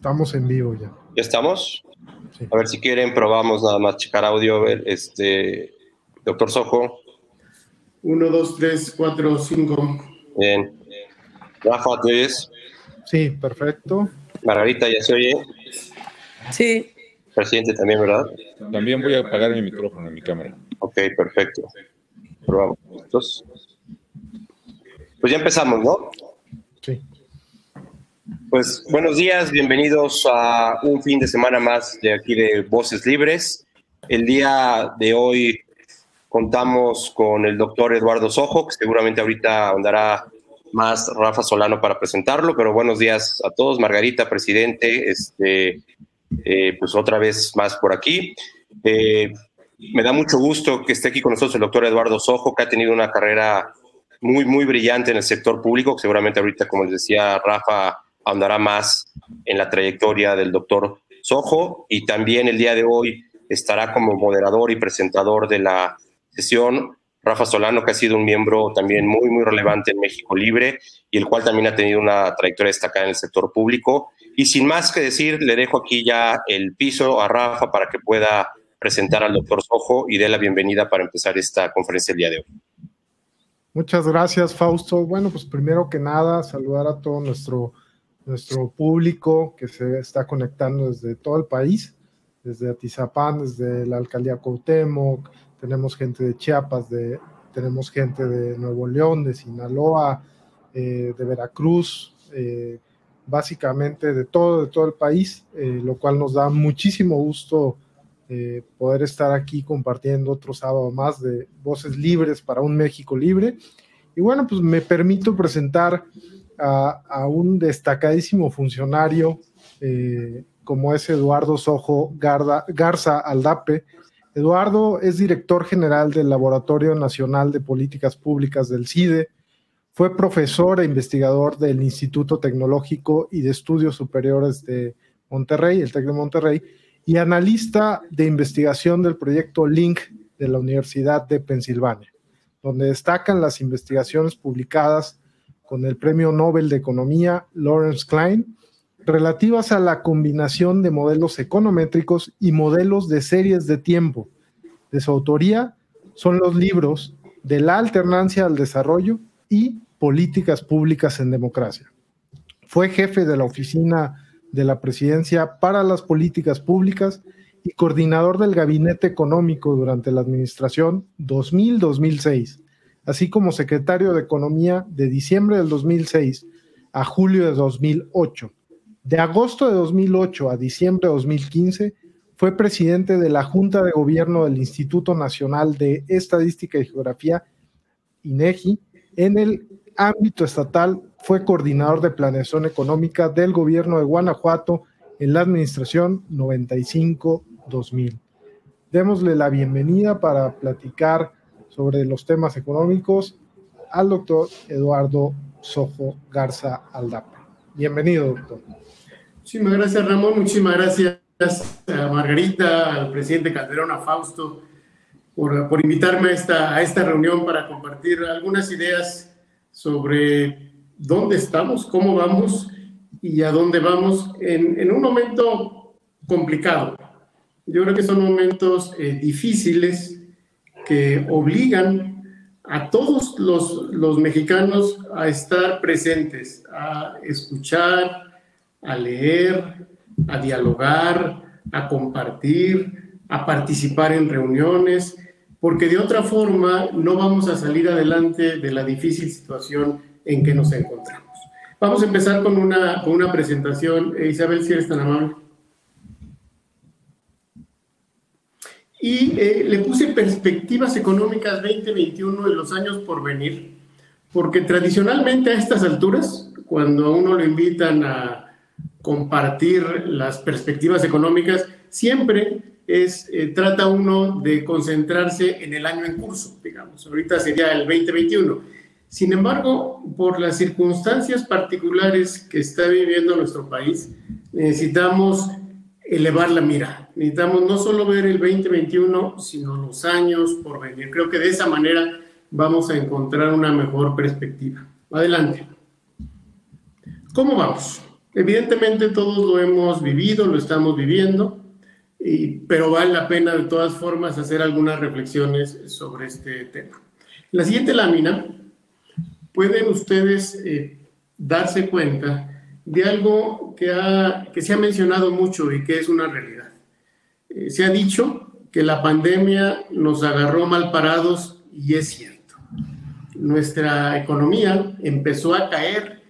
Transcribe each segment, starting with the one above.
Estamos en vivo ya. ¿Ya estamos? A ver si quieren, probamos nada más checar audio. A ver, este, doctor Sojo. Uno, dos, tres, cuatro, cinco. Bien. Rafa, ¿te oyes? Sí, perfecto. Margarita, ¿ya se oye? Sí. Presidente también, ¿verdad? También voy a apagar mi micrófono en mi cámara. Ok, perfecto. Probamos. Entonces, pues ya empezamos, ¿no? Pues buenos días, bienvenidos a un fin de semana más de aquí de Voces Libres. El día de hoy contamos con el doctor Eduardo Sojo, que seguramente ahorita andará más Rafa Solano para presentarlo, pero buenos días a todos. Margarita, presidente, este, eh, pues otra vez más por aquí. Eh, me da mucho gusto que esté aquí con nosotros el doctor Eduardo Sojo, que ha tenido una carrera muy, muy brillante en el sector público, que seguramente ahorita, como les decía Rafa, ahondará más en la trayectoria del doctor Sojo y también el día de hoy estará como moderador y presentador de la sesión Rafa Solano, que ha sido un miembro también muy, muy relevante en México Libre y el cual también ha tenido una trayectoria destacada en el sector público. Y sin más que decir, le dejo aquí ya el piso a Rafa para que pueda presentar al doctor Sojo y dé la bienvenida para empezar esta conferencia el día de hoy. Muchas gracias, Fausto. Bueno, pues primero que nada, saludar a todo nuestro nuestro público que se está conectando desde todo el país, desde Atizapán, desde la alcaldía Cuauhtémoc, tenemos gente de Chiapas, de, tenemos gente de Nuevo León, de Sinaloa, eh, de Veracruz, eh, básicamente de todo, de todo el país, eh, lo cual nos da muchísimo gusto poder estar aquí compartiendo otro sábado más de Voces Libres para un México Libre. Y bueno, pues me permito presentar a, un destacadísimo funcionario eh, como es Eduardo Sojo Garza Aldape. Eduardo es director general del Laboratorio Nacional de Políticas Públicas del CIDE, fue profesor e investigador del Instituto Tecnológico y de Estudios Superiores de Monterrey, el TEC de Monterrey, y analista de investigación del proyecto LINK de la Universidad de Pensilvania, donde destacan las investigaciones publicadas con el Premio Nobel de Economía Lawrence Klein, relativas a la combinación de modelos econométricos y modelos de series de tiempo. De su autoría son los libros de la alternancia al desarrollo y políticas públicas en democracia. Fue jefe de la oficina de la presidencia para las políticas públicas y coordinador del gabinete económico durante la administración 2000-2006 así como secretario de Economía de diciembre del 2006 a julio de 2008. De agosto de 2008 a diciembre de 2015 fue presidente de la Junta de Gobierno del Instituto Nacional de Estadística y Geografía, INEGI. En el ámbito estatal fue coordinador de planeación económica del gobierno de Guanajuato en la administración 95-2000. Démosle la bienvenida para platicar sobre los temas económicos al doctor Eduardo Sojo Garza Aldapa. Bienvenido, doctor. Muchísimas gracias, Ramón. Muchísimas gracias a Margarita, al presidente Calderón, a Fausto, por, por invitarme a esta, a esta reunión para compartir algunas ideas sobre dónde estamos, cómo vamos y a dónde vamos en, en un momento complicado. Yo creo que son momentos eh, difíciles que obligan a todos los, los mexicanos a estar presentes, a escuchar, a leer, a dialogar, a compartir, a participar en reuniones, porque de otra forma no vamos a salir adelante de la difícil situación en que nos encontramos. Vamos a empezar con una, con una presentación. Eh, Isabel, si eres tan amable. Y eh, le puse perspectivas económicas 2021 de los años por venir, porque tradicionalmente a estas alturas, cuando a uno le invitan a compartir las perspectivas económicas, siempre es, eh, trata uno de concentrarse en el año en curso, digamos. Ahorita sería el 2021. Sin embargo, por las circunstancias particulares que está viviendo nuestro país, necesitamos elevar la mira. Necesitamos no solo ver el 2021, sino los años por venir. Creo que de esa manera vamos a encontrar una mejor perspectiva. Adelante. ¿Cómo vamos? Evidentemente todos lo hemos vivido, lo estamos viviendo, pero vale la pena de todas formas hacer algunas reflexiones sobre este tema. La siguiente lámina pueden ustedes eh, darse cuenta de algo que, que se ha mencionado mucho y que es una realidad. Eh, se ha dicho que la pandemia nos agarró mal parados y es cierto. Nuestra economía empezó a caer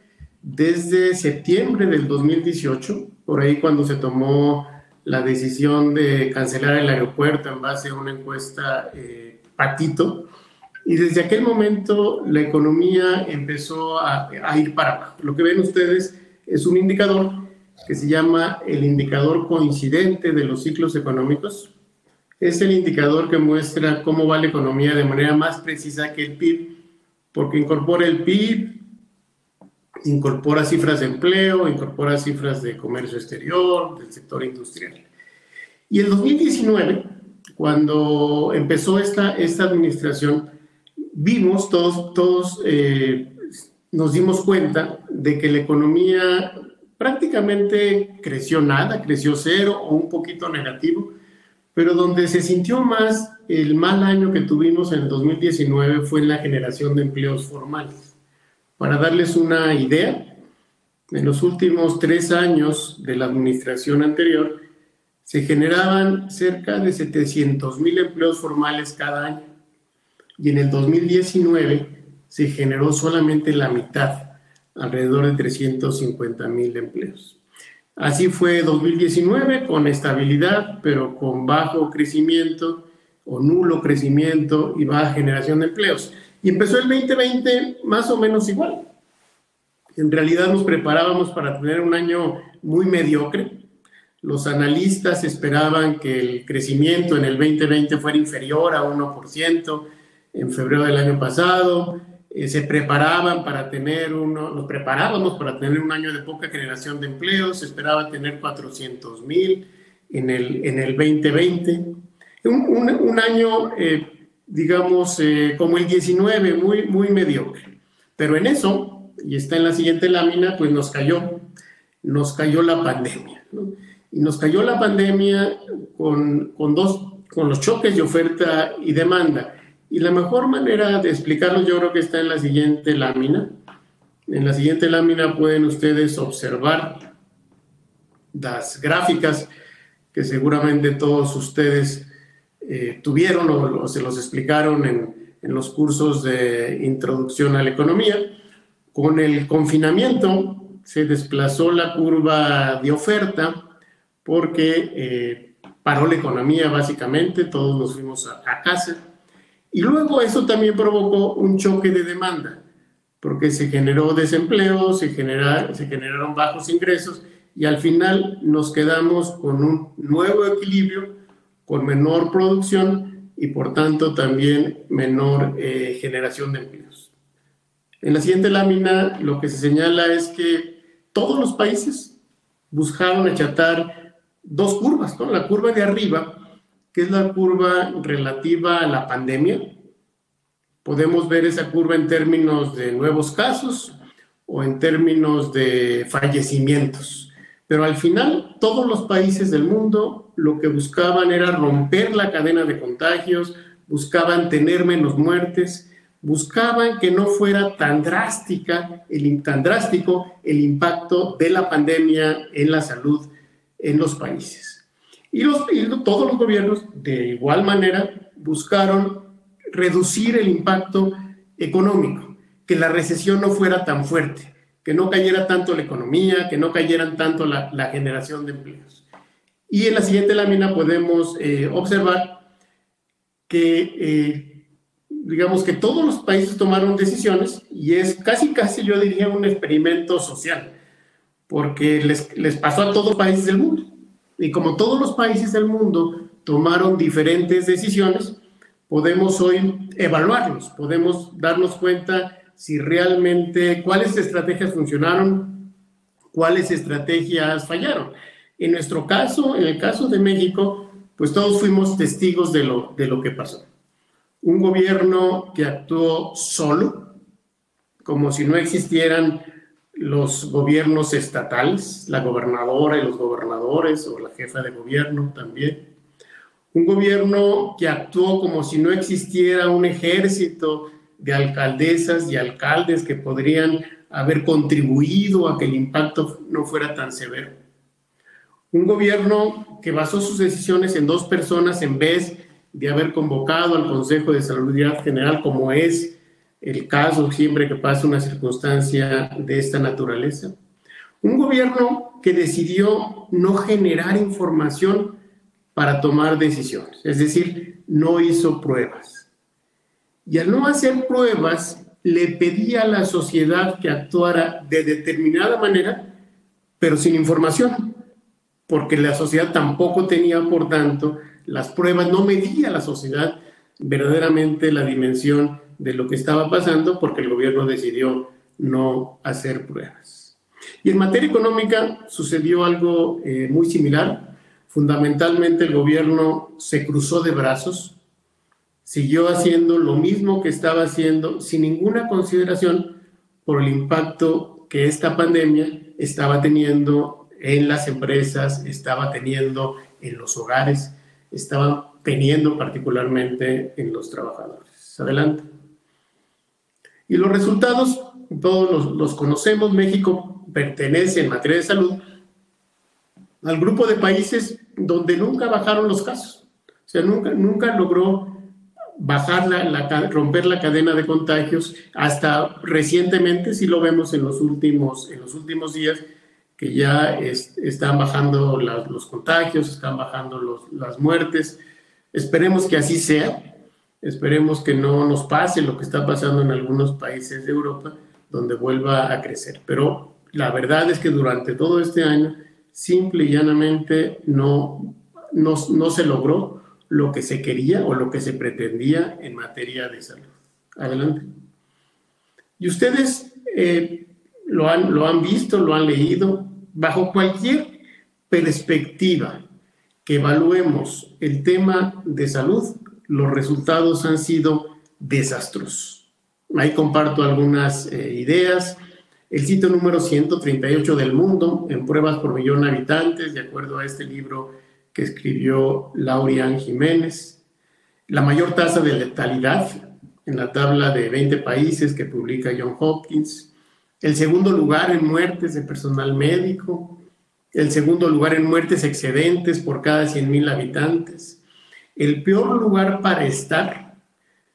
desde septiembre del 2018, por ahí cuando se tomó la decisión de cancelar el aeropuerto en base a una encuesta eh, patito, y desde aquel momento la economía empezó a, a ir para abajo. Lo que ven ustedes es un indicador que se llama el indicador coincidente de los ciclos económicos, es el indicador que muestra cómo va la economía de manera más precisa que el PIB, porque incorpora el PIB, incorpora cifras de empleo, incorpora cifras de comercio exterior, del sector industrial. Y el 2019, cuando empezó esta, esta administración, vimos todos, todos eh, nos dimos cuenta de que la economía prácticamente creció nada, creció cero o un poquito negativo, pero donde se sintió más el mal año que tuvimos en el 2019 fue en la generación de empleos formales. Para darles una idea, en los últimos tres años de la administración anterior, se generaban cerca de 700 mil empleos formales cada año y en el 2019 se generó solamente la mitad, alrededor de 350 mil empleos. Así fue 2019 con estabilidad, pero con bajo crecimiento o nulo crecimiento y baja generación de empleos. Y empezó el 2020 más o menos igual. En realidad nos preparábamos para tener un año muy mediocre. Los analistas esperaban que el crecimiento en el 2020 fuera inferior a 1% en febrero del año pasado. Eh, se preparaban para tener uno, nos preparábamos para tener un año de poca generación de empleos, se esperaba tener 400 mil en el, en el 2020. Un, un, año, eh, digamos, eh, como el 19, muy, muy mediocre. Pero en eso, y está en la siguiente lámina, pues nos cayó, nos cayó la pandemia. Y nos cayó la pandemia con, con, dos, con los choques de oferta y demanda y la mejor manera de explicarlo yo creo que está en la siguiente lámina. En la siguiente lámina pueden ustedes observar las gráficas que seguramente todos ustedes eh, tuvieron o, se los explicaron en, en, los cursos de introducción a la economía. Con el confinamiento se desplazó la curva de oferta porque eh, paró la economía básicamente, todos nos fuimos a, a casa y luego eso también provocó un choque de demanda, porque se generó desempleo, se, se generaron bajos ingresos y al final nos quedamos con un nuevo equilibrio, con menor producción y por tanto también menor eh, generación de empleos. En la siguiente lámina lo que se señala es que todos los países buscaron achatar dos curvas, ¿no? La curva de arriba que es la curva relativa a la pandemia. Podemos ver esa curva en términos de nuevos casos o en términos de fallecimientos. Pero al final, todos los países del mundo lo que buscaban era romper la cadena de contagios, buscaban tener menos muertes, buscaban que no fuera tan drástica, el, tan drástico el impacto de la pandemia en la salud en los países. Y, todos los gobiernos, de igual manera, buscaron reducir el impacto económico, que la recesión no fuera tan fuerte, que no cayera tanto la economía, que no cayeran tanto la, la generación de empleos. Y en la siguiente lámina podemos eh, observar que, eh, digamos que todos los países tomaron decisiones y es casi, casi yo diría un experimento social, porque les, les pasó a todos los países del mundo. Y como todos los países del mundo tomaron diferentes decisiones, podemos hoy evaluarlos, podemos darnos cuenta si realmente cuáles estrategias funcionaron, cuáles estrategias fallaron. En nuestro caso, en el caso de México, pues todos fuimos testigos de lo, de lo que pasó. Un gobierno que actuó solo, como si no existieran los gobiernos estatales, la gobernadora y los gobernadores o la jefa de gobierno también. Un gobierno que actuó como si no existiera un ejército de alcaldesas y alcaldes que podrían haber contribuido a que el impacto no fuera tan severo. Un gobierno que basó sus decisiones en dos personas en vez de haber convocado al Consejo de Salud General como es el caso siempre que pasa una circunstancia de esta naturaleza. Un gobierno que decidió no generar información para tomar decisiones, es decir, no hizo pruebas. Y al no hacer pruebas, le pedía a la sociedad que actuara de determinada manera, pero sin información, porque la sociedad tampoco tenía, por tanto, las pruebas, no medía la sociedad verdaderamente la dimensión de lo que estaba pasando porque el gobierno decidió no hacer pruebas. Y en materia económica sucedió algo eh, muy similar. Fundamentalmente el gobierno se cruzó de brazos, siguió haciendo lo mismo que estaba haciendo sin ninguna consideración por el impacto que esta pandemia estaba teniendo en las empresas, estaba teniendo en los hogares, estaba teniendo particularmente en los trabajadores. Adelante. Y los resultados, todos los, conocemos, México pertenece en materia de salud al grupo de países donde nunca bajaron los casos. O sea, nunca, nunca logró bajar la, romper la cadena de contagios. Hasta recientemente, si lo vemos en los últimos, en los últimos días, que ya están bajando los contagios, están bajando las muertes. Esperemos que así sea. Esperemos que no nos pase lo que está pasando en algunos países de Europa, donde vuelva a crecer. Pero la verdad es que durante todo este año, simple y llanamente, no, no, se logró lo que se quería o lo que se pretendía en materia de salud. Adelante. Y ustedes eh, lo, han, lo han visto, lo han leído, bajo cualquier perspectiva que evaluemos el tema de salud, los resultados han sido desastrosos. Ahí comparto algunas eh, ideas. El sitio número 138 del mundo en pruebas por millón de habitantes, de acuerdo a este libro que escribió Laurian Jiménez. La mayor tasa de letalidad en la tabla de 20 países que publica John Hopkins. El segundo lugar en muertes de personal médico. El segundo lugar en muertes excedentes por cada 100.000 habitantes el peor lugar para estar,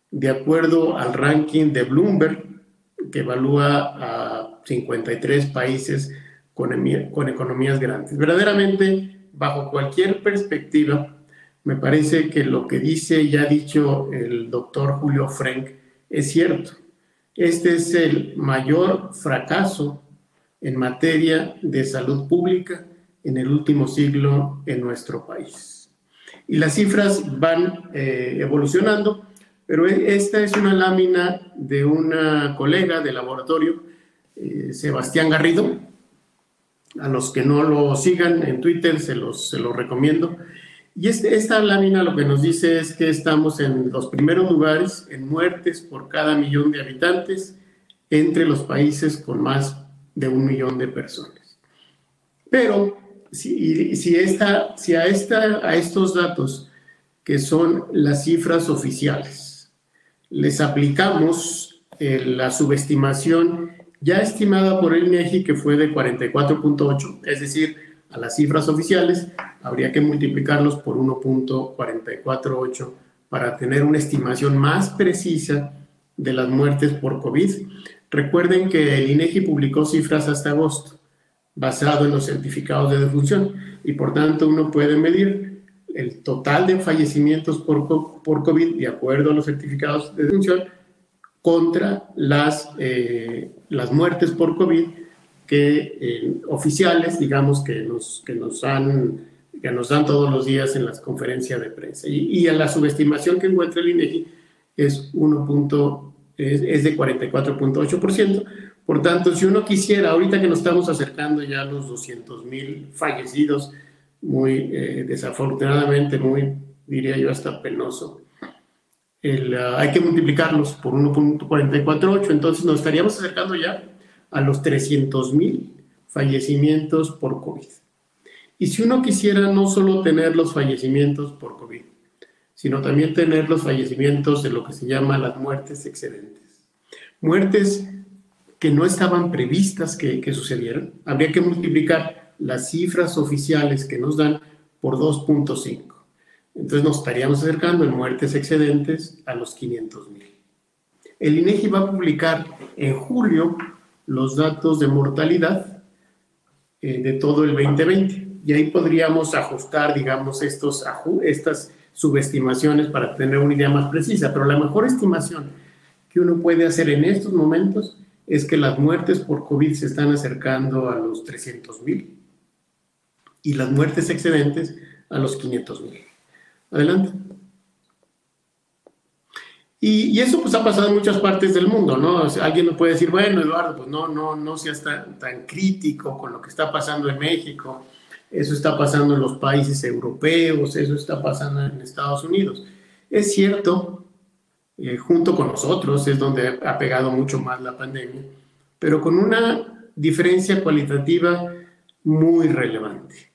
de acuerdo al ranking de Bloomberg, que evalúa a 53 países con, con economías grandes. Verdaderamente, bajo cualquier perspectiva, me parece que lo que dice y ha dicho el doctor Julio Frank es cierto. Este es el mayor fracaso en materia de salud pública en el último siglo en nuestro país y las cifras van eh, evolucionando, pero e, esta es una lámina de una colega de laboratorio, eh, Sebastián Garrido. A los que no lo sigan en Twitter se los, se los recomiendo. Y este, esta lámina lo que nos dice es que estamos en los primeros lugares en muertes por cada millón de habitantes entre los países con más de un millón de personas. Pero si, a estos datos, que son las cifras oficiales, les aplicamos eh, la subestimación ya estimada por el INEGI, que fue de 44.8, es decir, a las cifras oficiales, habría que multiplicarlos por 1.448 para tener una estimación más precisa de las muertes por COVID. Recuerden que el INEGI publicó cifras hasta agosto basado en los certificados de defunción y por tanto uno puede medir el total de fallecimientos por, por COVID de acuerdo a los certificados de defunción contra las, eh, las muertes por COVID que eh, oficiales, digamos, que nos, que, nos han, que nos dan todos los días en las conferencias de prensa. Y, y a la subestimación que encuentra el INEGI es, 1. es, es de 44.8%, por tanto, si uno quisiera, ahorita que nos estamos acercando ya a los 200 mil fallecidos, muy eh, desafortunadamente, muy, diría yo, hasta penoso, ah, hay que multiplicarlos por 1.448, entonces nos estaríamos acercando ya a los 300 mil fallecimientos por COVID. Y si uno quisiera no solo tener los fallecimientos por COVID, sino también tener los fallecimientos de lo que se llama las muertes excedentes. Muertes que no estaban previstas que, que sucedieran. Habría que multiplicar las cifras oficiales que nos dan por 2.5. Entonces nos estaríamos acercando en muertes excedentes a los 500 mil. El INEGI va a publicar en julio los datos de mortalidad eh, de todo el 2020 y ahí podríamos ajustar, digamos, estos, estas subestimaciones para tener una idea más precisa, pero la mejor estimación que uno puede hacer en estos momentos es que las muertes por COVID se están acercando a los 300 mil y las muertes excedentes a los 500 mil. Adelante. Y, eso pues ha pasado en muchas partes del mundo, ¿no? alguien me puede decir, bueno, Eduardo, pues no, no, no seas tan, tan crítico con lo que está pasando en México, eso está pasando en los países europeos, eso está pasando en Estados Unidos. Es cierto, eh, junto con nosotros es donde ha pegado mucho más la pandemia, pero con una diferencia cualitativa muy relevante,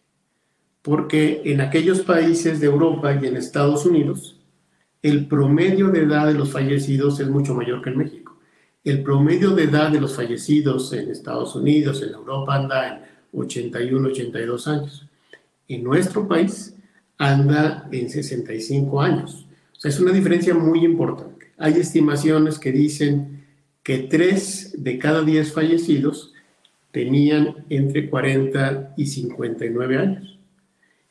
porque en aquellos países de Europa y en Estados Unidos, el promedio de edad de los fallecidos es mucho mayor que en México. El promedio de edad de los fallecidos en Estados Unidos, en Europa, anda en 81, 82 años. En nuestro país anda en 65 años. O sea, es una diferencia muy importante. Hay estimaciones que dicen que 3 de cada 10 fallecidos tenían entre 40 y 59 años.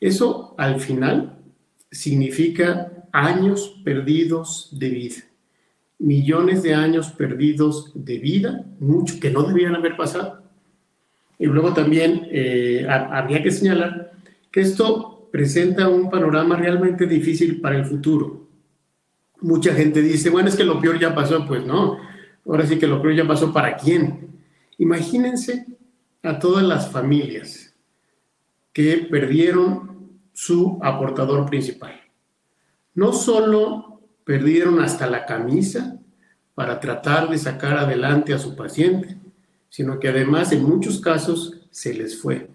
Eso al final significa años perdidos de vida, millones de años perdidos de vida, mucho que no debían haber pasado. Y luego también eh, habría que señalar que esto presenta un panorama realmente difícil para el futuro. Mucha gente dice, bueno, es que lo peor ya pasó, pues no, ahora sí que lo peor ya pasó para quién. Imagínense a todas las familias que perdieron su aportador principal no solo perdieron hasta la camisa para tratar de sacar adelante a su paciente, sino que además en muchos casos se les fue.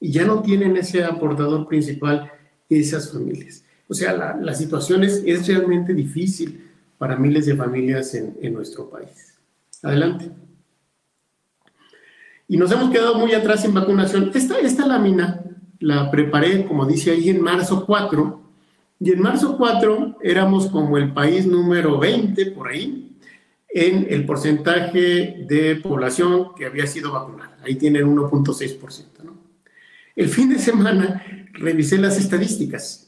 Y ya no tienen ese aportador principal esas familias. O sea, la, situación es, realmente difícil para miles de familias en, nuestro país. Adelante. Y nos hemos quedado muy atrás en vacunación. Esta, esta lámina la preparé, como dice ahí, en marzo 4 y en marzo 4 éramos como el país número 20 por ahí en el porcentaje de población que había sido vacunada. Ahí tienen 1.6%. ¿no? El fin de semana revisé las estadísticas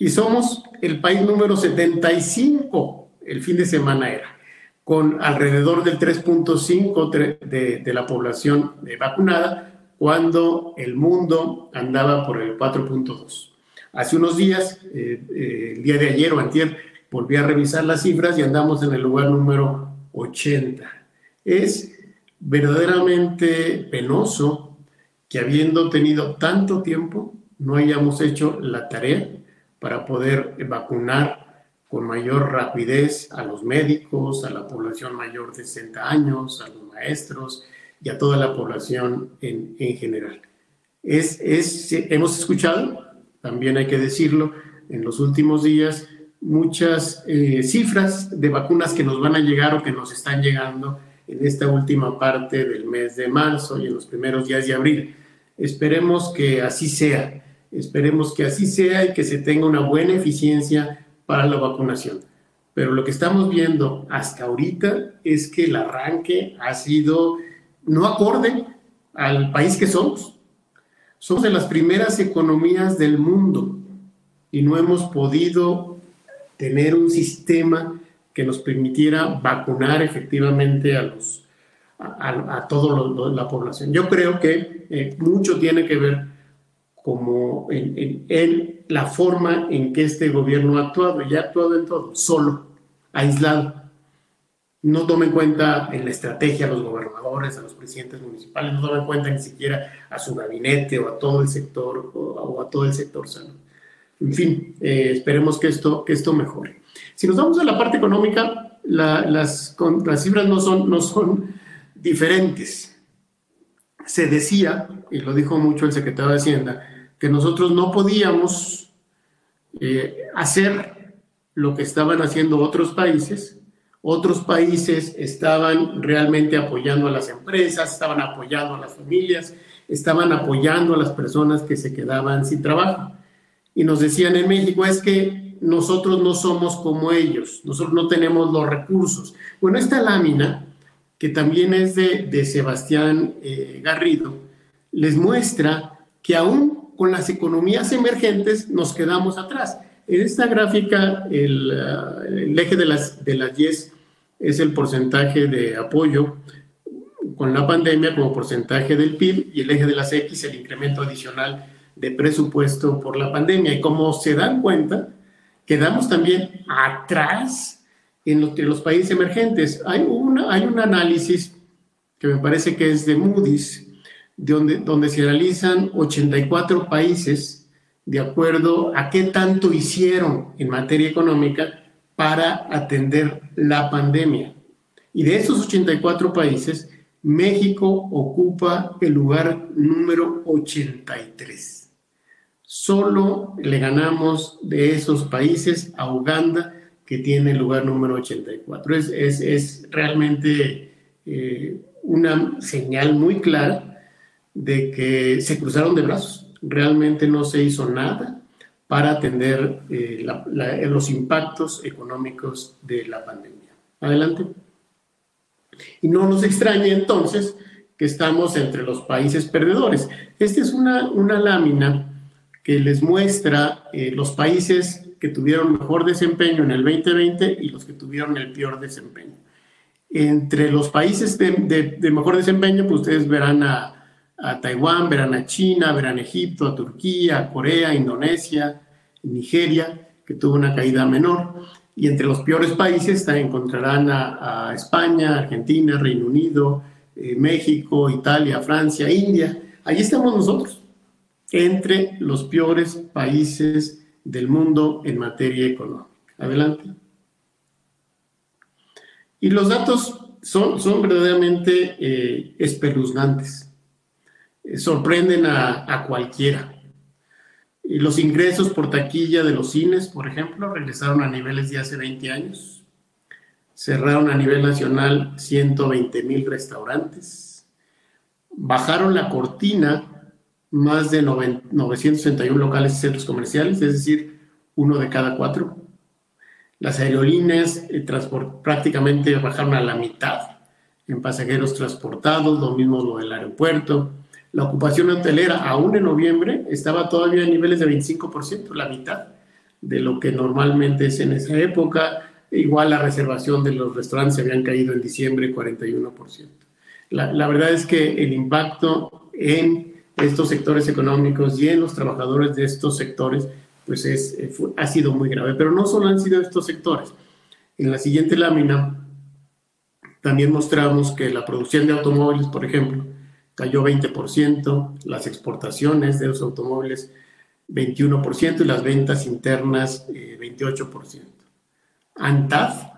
y somos el país número 75, el fin de semana era, con alrededor del 3.5 de, de la población vacunada, cuando el mundo andaba por el 4.2. Hace unos días, eh, eh, el día de ayer o antier, volví a revisar las cifras y andamos en el lugar número 80. Es verdaderamente penoso que habiendo tenido tanto tiempo, no hayamos hecho la tarea para poder vacunar con mayor rapidez a los médicos, a la población mayor de 60 años, a los maestros y a toda la población en, en general. Es, es, hemos escuchado también hay que decirlo, en los últimos días muchas eh, cifras de vacunas que nos van a llegar o que nos están llegando en esta última parte del mes de marzo y en los primeros días de abril. Esperemos que así sea, esperemos que así sea y que se tenga una buena eficiencia para la vacunación. Pero lo que estamos viendo hasta ahorita es que el arranque ha sido no acorde al país que somos, somos de las primeras economías del mundo y no hemos podido tener un sistema que nos permitiera vacunar efectivamente a, los, a, toda la población. Yo creo que eh, mucho tiene que ver como en, en, la forma en que este gobierno ha actuado, y ha actuado en todo, solo, aislado no toma en cuenta en la estrategia a los gobernadores, a los presidentes municipales, no toma en cuenta ni siquiera a su gabinete o a todo el sector o, a todo el sector salud. En fin, eh, esperemos que esto, que esto mejore. Si nos vamos a la parte económica, las, las cifras no son, no son diferentes. Se decía, y lo dijo mucho el secretario de Hacienda, que nosotros no podíamos eh, hacer lo que estaban haciendo otros países. Otros países estaban realmente apoyando a las empresas, estaban apoyando a las familias, estaban apoyando a las personas que se quedaban sin trabajo. Y nos decían en México, es que nosotros no somos como ellos, nosotros no tenemos los recursos. Bueno, esta lámina, que también es de, Sebastián eh, Garrido, les muestra que aún con las economías emergentes nos quedamos atrás. En esta gráfica, el, uh, eje de las, de las YES es el porcentaje de apoyo con la pandemia como porcentaje del PIB y el eje de las X el incremento adicional de presupuesto por la pandemia. Y como se dan cuenta, quedamos también atrás en los, los países emergentes. Hay, hay un análisis que me parece que es de Moody's, donde, donde se realizan 84 países de acuerdo a qué tanto hicieron en materia económica para atender la pandemia. Y de esos 84 países, México ocupa el lugar número 83. Solo le ganamos de esos países a Uganda, que tiene el lugar número 84. Es, es, es realmente eh, una señal muy clara de que se cruzaron de brazos. Realmente no se hizo nada para atender eh, los impactos económicos de la pandemia. Adelante. Y no nos extrañe entonces que estamos entre los países perdedores. Esta es una, una lámina que les muestra eh, los países que tuvieron mejor desempeño en el 2020 y los que tuvieron el peor desempeño. Entre los países de, mejor desempeño, pues ustedes verán a, Taiwán, verán a China, verán Egipto, a Turquía, a Corea, Indonesia, Nigeria, que tuvo una caída menor. Y entre los peores países encontrarán a, España, Argentina, Reino Unido, eh, México, Italia, Francia, India. Ahí estamos nosotros entre los peores países del mundo en materia económica. Adelante. Y los datos son, son verdaderamente eh, espeluznantes. Eh, sorprenden a, a cualquiera. Y los ingresos por taquilla de los cines, por ejemplo, regresaron a niveles de hace 20 años. Cerraron a nivel nacional 120 mil restaurantes. Bajaron la cortina más de 961 locales y centros comerciales, es decir, uno de cada cuatro. Las aerolíneas eh, prácticamente bajaron a la mitad en pasajeros transportados, lo mismo lo del aeropuerto. La ocupación hotelera, aún en noviembre, estaba todavía a niveles de 25%, la mitad de lo que normalmente es en esa época. Igual la reservación de los restaurantes se habían caído en diciembre 41%. La, la verdad es que el impacto en estos sectores económicos y en los trabajadores de estos sectores, pues es, eh, ha sido muy grave. Pero no solo han sido estos sectores. En la siguiente lámina también mostramos que la producción de automóviles, por ejemplo, cayó 20%, las exportaciones de los automóviles 21% y las ventas internas 28%. Eh, ANTAD,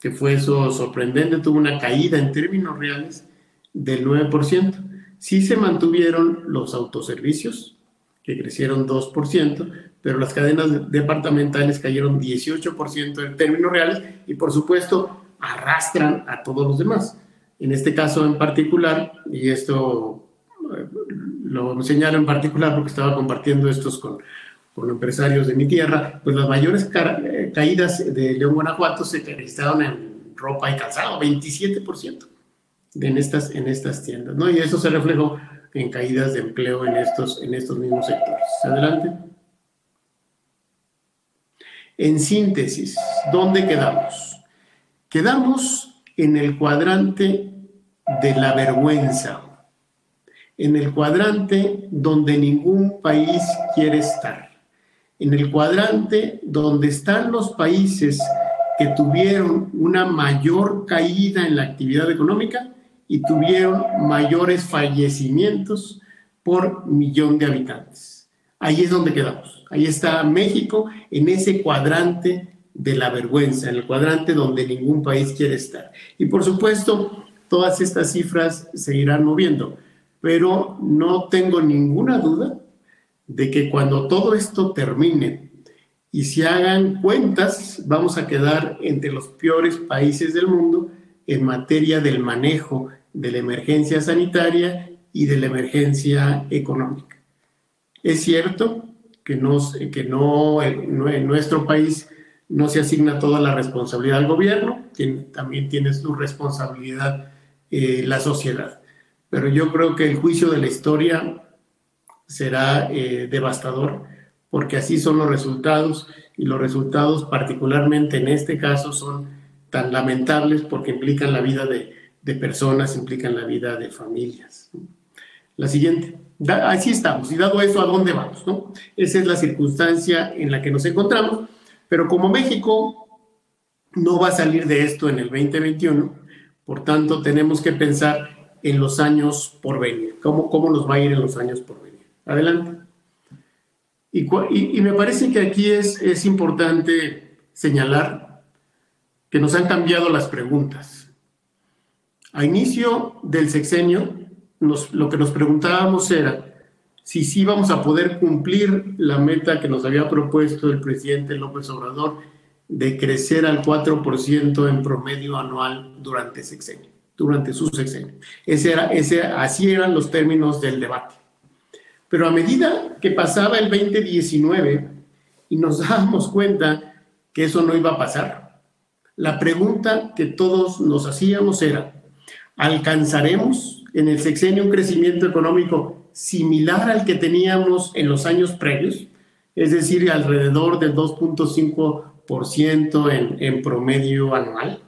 que fue eso sorprendente, tuvo una caída en términos reales del 9%. Sí se mantuvieron los autoservicios, que crecieron 2%, pero las cadenas departamentales cayeron 18% en términos reales y por supuesto arrastran a todos los demás. En este caso en particular, y esto eh, lo señalo en particular porque estaba compartiendo estos con, con empresarios de mi tierra, pues las mayores eh, caídas de León, Guanajuato se registraron en ropa y calzado, 27% en estas, en estas tiendas, ¿no? Y eso se reflejó en caídas de empleo en estos, en estos mismos sectores. Adelante. En síntesis, ¿dónde quedamos? Quedamos en el cuadrante de la vergüenza, en el cuadrante donde ningún país quiere estar, en el cuadrante donde están los países que tuvieron una mayor caída en la actividad económica y tuvieron mayores fallecimientos por millón de habitantes. Ahí es donde quedamos. Ahí está México en ese cuadrante de la vergüenza, en el cuadrante donde ningún país quiere estar. Y por supuesto, todas estas cifras se irán moviendo. pero no tengo ninguna duda de que cuando todo esto termine y se hagan cuentas, vamos a quedar entre los peores países del mundo en materia del manejo de la emergencia sanitaria y de la emergencia económica. Es cierto que, que no, en nuestro país no se asigna toda la responsabilidad al gobierno, también tiene su responsabilidad eh, la sociedad. Pero yo creo que el juicio de la historia será eh, devastador, porque así son los resultados, y los resultados particularmente en este caso son tan lamentables porque implican la vida de, de personas, implican la vida de familias. La siguiente. así estamos. Y dado eso, ¿a dónde vamos? No? Esa es la circunstancia en la que nos encontramos. Pero como México no va a salir de esto en el 2021, por tanto tenemos que pensar en los años por venir. ¿Cómo, cómo nos va a ir en los años por venir? Adelante. Y, y, me parece que aquí es, es importante señalar que nos han cambiado las preguntas. A inicio del sexenio, lo que nos preguntábamos era si sí vamos a poder cumplir la meta que nos había propuesto el presidente López Obrador de crecer al 4% en promedio anual durante sexenio, durante su sexenio. Ese era, así eran los términos del debate. Pero a medida que pasaba el 2019 y nos dábamos cuenta que eso no iba a pasar, la pregunta que todos nos hacíamos era, ¿alcanzaremos en el sexenio un crecimiento económico similar al que teníamos en los años previos, es decir, alrededor del 2.5% en, en promedio anual.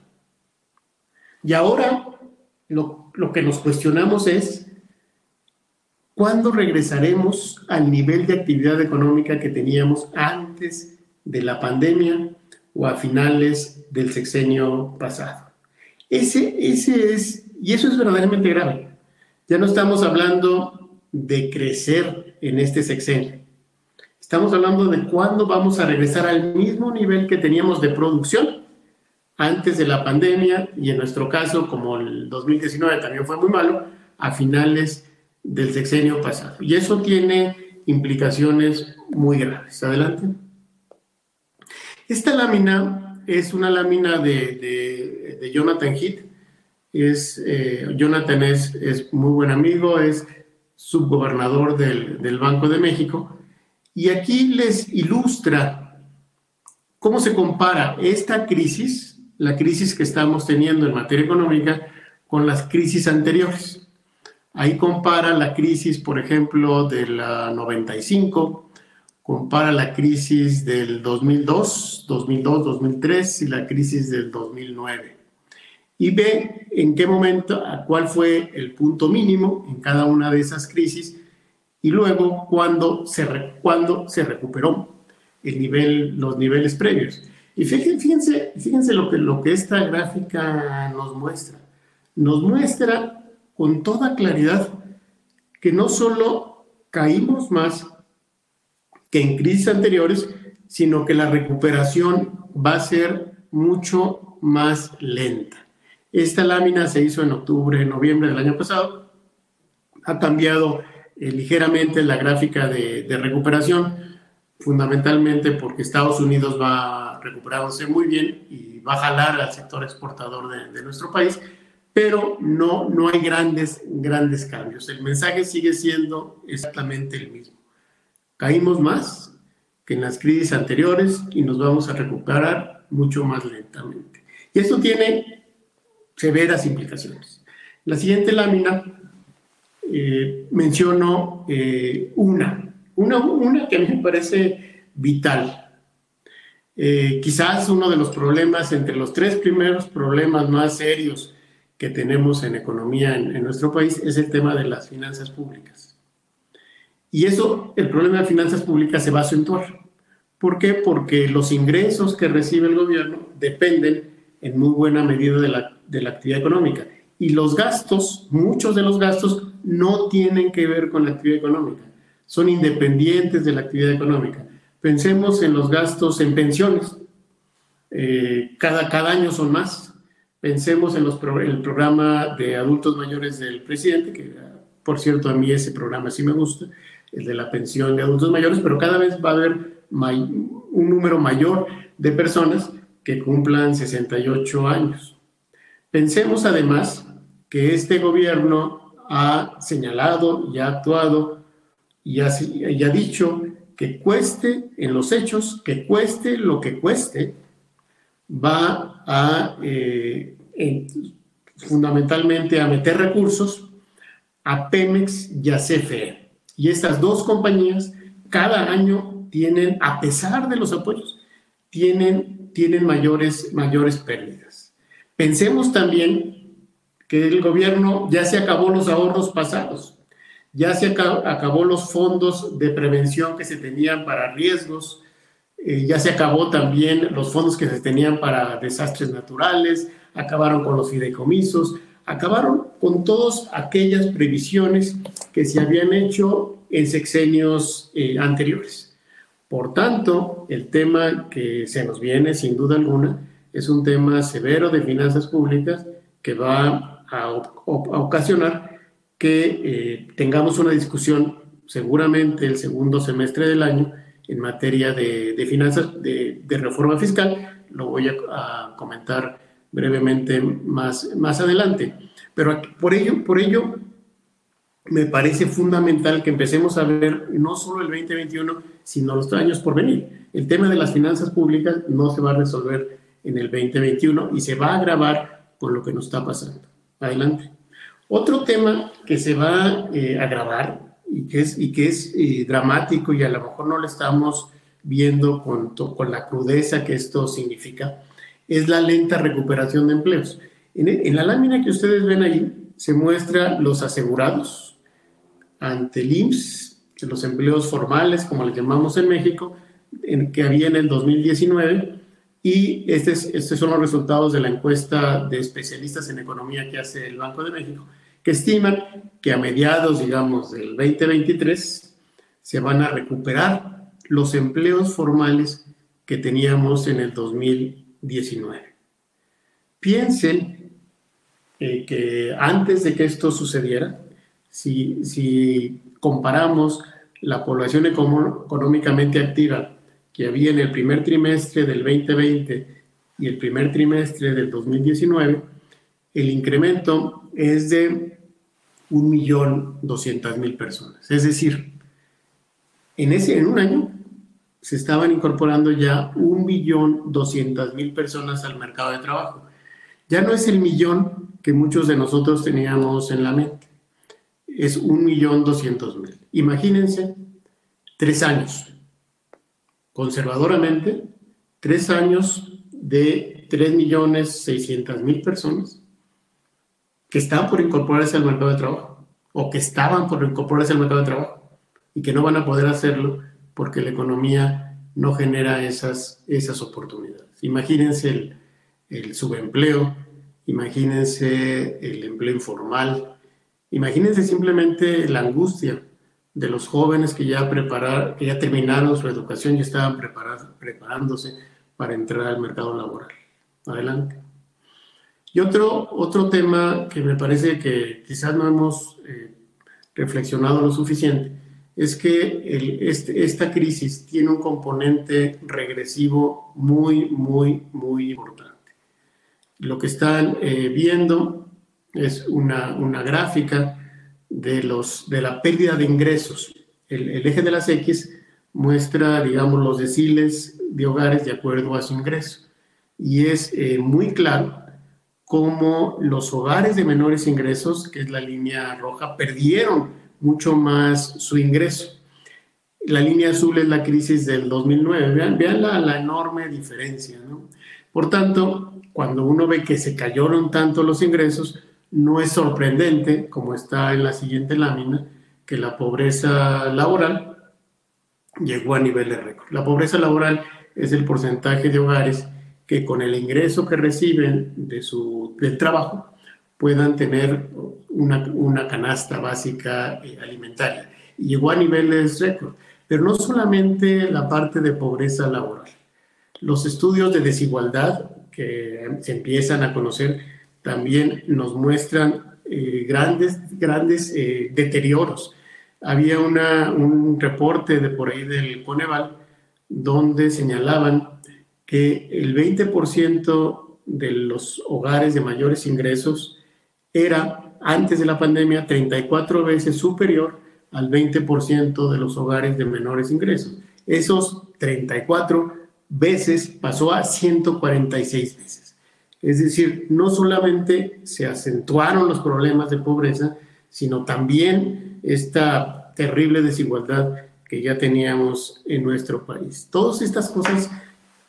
Y ahora lo, lo que nos cuestionamos es, ¿cuándo regresaremos al nivel de actividad económica que teníamos antes de la pandemia o a finales del sexenio pasado? Ese, ese es, y eso es verdaderamente grave. Ya no estamos hablando de crecer en este sexenio. Estamos hablando de cuándo vamos a regresar al mismo nivel que teníamos de producción antes de la pandemia y en nuestro caso, como el 2019 también fue muy malo, a finales del sexenio pasado. Y eso tiene implicaciones muy graves. Adelante. Esta lámina es una lámina de, Jonathan Heath. Es, eh, Jonathan es, es muy buen amigo, es subgobernador del, del Banco de México, y aquí les ilustra cómo se compara esta crisis, la crisis que estamos teniendo en materia económica, con las crisis anteriores. Ahí compara la crisis, por ejemplo, de la 95, compara la crisis del 2002, 2002, 2003 y la crisis del 2009 y ve en qué momento, a cuál fue el punto mínimo en cada una de esas crisis y luego cuándo se, cuándo se recuperó el nivel, los niveles previos. Y fíjense, fíjense, lo, que, lo que esta gráfica nos muestra. Nos muestra con toda claridad que no solo caímos más que en crisis anteriores, sino que la recuperación va a ser mucho más lenta. Esta lámina se hizo en octubre, noviembre del año pasado. Ha cambiado eh, ligeramente la gráfica de, recuperación, fundamentalmente porque Estados Unidos va recuperándose muy bien y va a jalar al sector exportador de, nuestro país, pero no, no hay grandes, grandes cambios. El mensaje sigue siendo exactamente el mismo. Caímos más que en las crisis anteriores y nos vamos a recuperar mucho más lentamente. Y esto tiene severas implicaciones. La siguiente lámina eh, menciono eh, una, una, una que a mí me parece vital. Eh, quizás uno de los problemas, entre los tres primeros problemas más serios que tenemos en economía en, en nuestro país, es el tema de las finanzas públicas. Y eso, el problema de finanzas públicas se va a acentuar. ¿Por qué? Porque los ingresos que recibe el gobierno dependen en muy buena medida de la, de la actividad económica. Y los gastos, muchos de los gastos, no tienen que ver con la actividad económica, son independientes de la actividad económica. Pensemos en los gastos en pensiones, eh, cada, cada año son más. Pensemos en los el programa de adultos mayores del presidente, que Por cierto, a mí ese programa sí me gusta, el de la pensión de adultos mayores, pero cada vez va a haber un número mayor de personas que cumplan 68 años. Pensemos además que este gobierno ha señalado y ha actuado y ha, dicho que cueste en los hechos, que cueste lo que cueste, va a eh, fundamentalmente a meter recursos a Pemex y a CFE. Y estas dos compañías cada año tienen, a pesar de los apoyos, tienen, tienen mayores, mayores pérdidas. Pensemos también que el gobierno ya se acabó los ahorros pasados, ya se acabó, los fondos de prevención que se tenían para riesgos, eh, ya se acabó también los fondos que se tenían para desastres naturales, acabaron con los fideicomisos, acabaron con todas aquellas previsiones que se habían hecho en sexenios eh, anteriores. Por tanto, el tema que se nos viene, sin duda alguna, es un tema severo de finanzas públicas que va a, ocasionar que eh, tengamos una discusión seguramente el segundo semestre del año en materia de, finanzas, de, reforma fiscal. Lo voy a comentar brevemente más, más adelante. Pero por ello, por ello, me parece fundamental que empecemos a ver no solo el 2021, sino los años por venir. El tema de las finanzas públicas no se va a resolver en el 2021 y se va a agravar con lo que nos está pasando. Adelante. Otro tema que se va eh, a agravar y que es, y que es eh, dramático y a lo mejor no lo estamos viendo con, con la crudeza que esto significa, es la lenta recuperación de empleos. En, la lámina que ustedes ven ahí se muestra los asegurados ante el IMSS, los empleos formales, como les llamamos en México, en, que había en el 2019, y estos, estos son los resultados de la encuesta de especialistas en economía que hace el Banco de México, que estiman que a mediados, digamos, del 2023 se van a recuperar los empleos formales que teníamos en el 2019. 19. Piensen eh, que antes de que esto sucediera, si, si comparamos la población económicamente activa que había en el primer trimestre del 2020 y el primer trimestre del 2019, el incremento es de 1.200.000 personas. Es decir, en, ese, en un año se estaban incorporando ya un millón doscientas mil personas al mercado de trabajo. Ya no es el millón que muchos de nosotros teníamos en la mente, es un millón doscientos mil. Imagínense, tres años, conservadoramente, tres años de tres millones seiscientas mil personas que están por incorporarse al mercado de trabajo o que estaban por incorporarse al mercado de trabajo y que no van a poder hacerlo porque la economía no genera esas, esas oportunidades. Imagínense el, el subempleo, imagínense el empleo informal, imagínense simplemente la angustia de los jóvenes que ya, preparar, que ya terminaron su educación y estaban preparándose para entrar al mercado laboral. Adelante. Y otro, otro tema que me parece que quizás no hemos eh, reflexionado lo suficiente es que este, esta crisis tiene un componente regresivo muy, muy, muy importante. Lo que están eh, viendo es una, una gráfica de, los, de la pérdida de ingresos. El, eje de las X muestra, digamos, los deciles de hogares de acuerdo a su ingreso. Y es eh, muy claro cómo los hogares de menores ingresos, que es la línea roja, perdieron mucho más su ingreso. La línea azul es la crisis del 2009. Vean, vean la, la, enorme diferencia. ¿no? Por tanto, cuando uno ve que se cayeron tanto los ingresos, no es sorprendente, como está en la siguiente lámina, que la pobreza laboral llegó a nivel de récord. La pobreza laboral es el porcentaje de hogares que con el ingreso que reciben de su, del trabajo puedan tener una, una canasta básica eh, alimentaria. Y llegó a niveles récord. Pero no solamente la parte de pobreza laboral. Los estudios de desigualdad que se empiezan a conocer también nos muestran eh, grandes, grandes eh, deterioros. Había una, un reporte de por ahí del Coneval donde señalaban que el 20% de los hogares de mayores ingresos era, antes de la pandemia, 34 veces superior al 20% de los hogares de menores ingresos. Esos 34 veces pasó a 146 veces. Es decir, no solamente se acentuaron los problemas de pobreza, sino también esta terrible desigualdad que ya teníamos en nuestro país. Todas estas cosas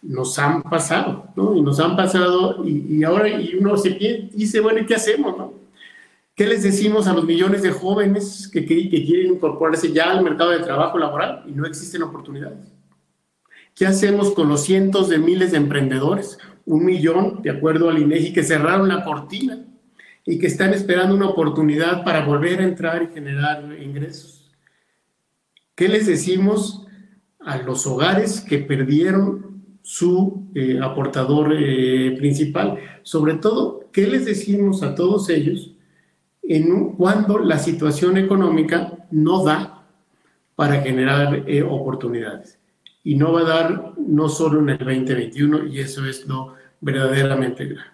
nos han pasado, ¿no? Y nos han pasado y, ahora y uno se dice, bueno, ¿y qué hacemos, no? ¿Qué les decimos a los millones de jóvenes que, que, que quieren incorporarse ya al mercado de trabajo laboral y no existen oportunidades? ¿Qué hacemos con los cientos de miles de emprendedores? Un millón, de acuerdo al INEGI, que cerraron la cortina y que están esperando una oportunidad para volver a entrar y generar ingresos. ¿Qué les decimos a los hogares que perdieron su eh, aportador eh, principal? Sobre todo, ¿qué les decimos a todos ellos en cuando la situación económica no da para generar eh, oportunidades? Y no va a dar no solo en el 2021 y eso es lo verdaderamente grave.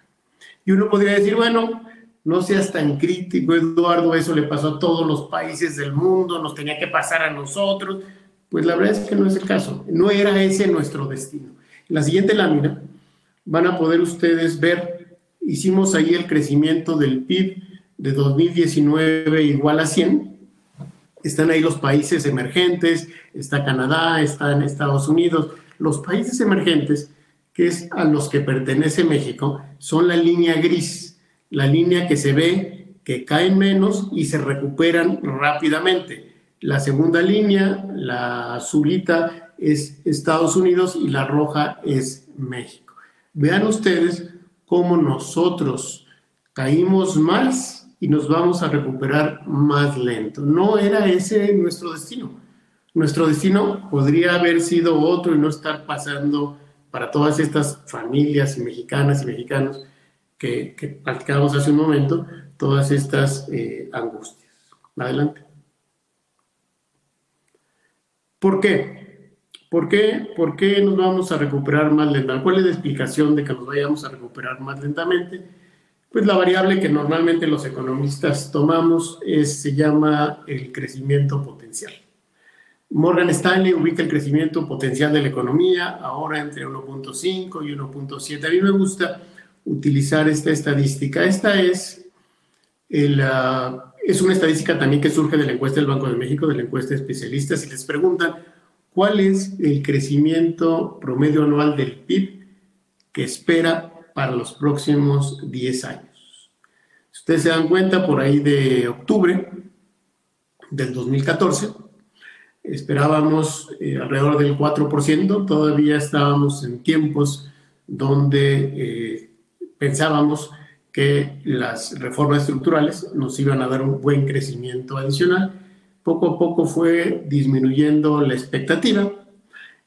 Y uno podría decir, bueno, no seas tan crítico, Eduardo, eso le pasó a todos los países del mundo, nos tenía que pasar a nosotros. Pues la verdad es que no es el caso, no era ese nuestro destino. En la siguiente lámina van a poder ustedes ver, hicimos ahí el crecimiento del PIB de 2019 igual a 100, están ahí los países emergentes, está Canadá, está en Estados Unidos. Los países emergentes, que es a los que pertenece México, son la línea gris, la línea que se ve que caen menos y se recuperan rápidamente. La segunda línea, la azulita, es Estados Unidos y la roja es México. Vean ustedes cómo nosotros caímos más y nos vamos a recuperar más lento. No era ese nuestro destino. Nuestro destino podría haber sido otro y no estar pasando para todas estas familias mexicanas y mexicanos que, platicamos hace un momento, todas estas eh, angustias. Adelante. ¿Por qué? ¿Por qué? ¿Por qué nos vamos a recuperar más lentamente? ¿Cuál es la explicación de que nos vayamos a recuperar más lentamente? Pues la variable que normalmente los economistas tomamos es, se llama el crecimiento potencial. Morgan Stanley ubica el crecimiento potencial de la economía ahora entre 1.5 y 1.7. A mí me gusta utilizar esta estadística. Esta es, ah, es una estadística también que surge de la encuesta del Banco de México, de la encuesta de especialistas, y les preguntan cuál es el crecimiento promedio anual del PIB que espera para los próximos 10 años. Si ustedes se dan cuenta, por ahí de octubre del 2014, esperábamos eh, alrededor del 4%, todavía estábamos en tiempos donde eh, pensábamos que las reformas estructurales nos iban a dar un buen crecimiento adicional. Poco a poco fue disminuyendo la expectativa.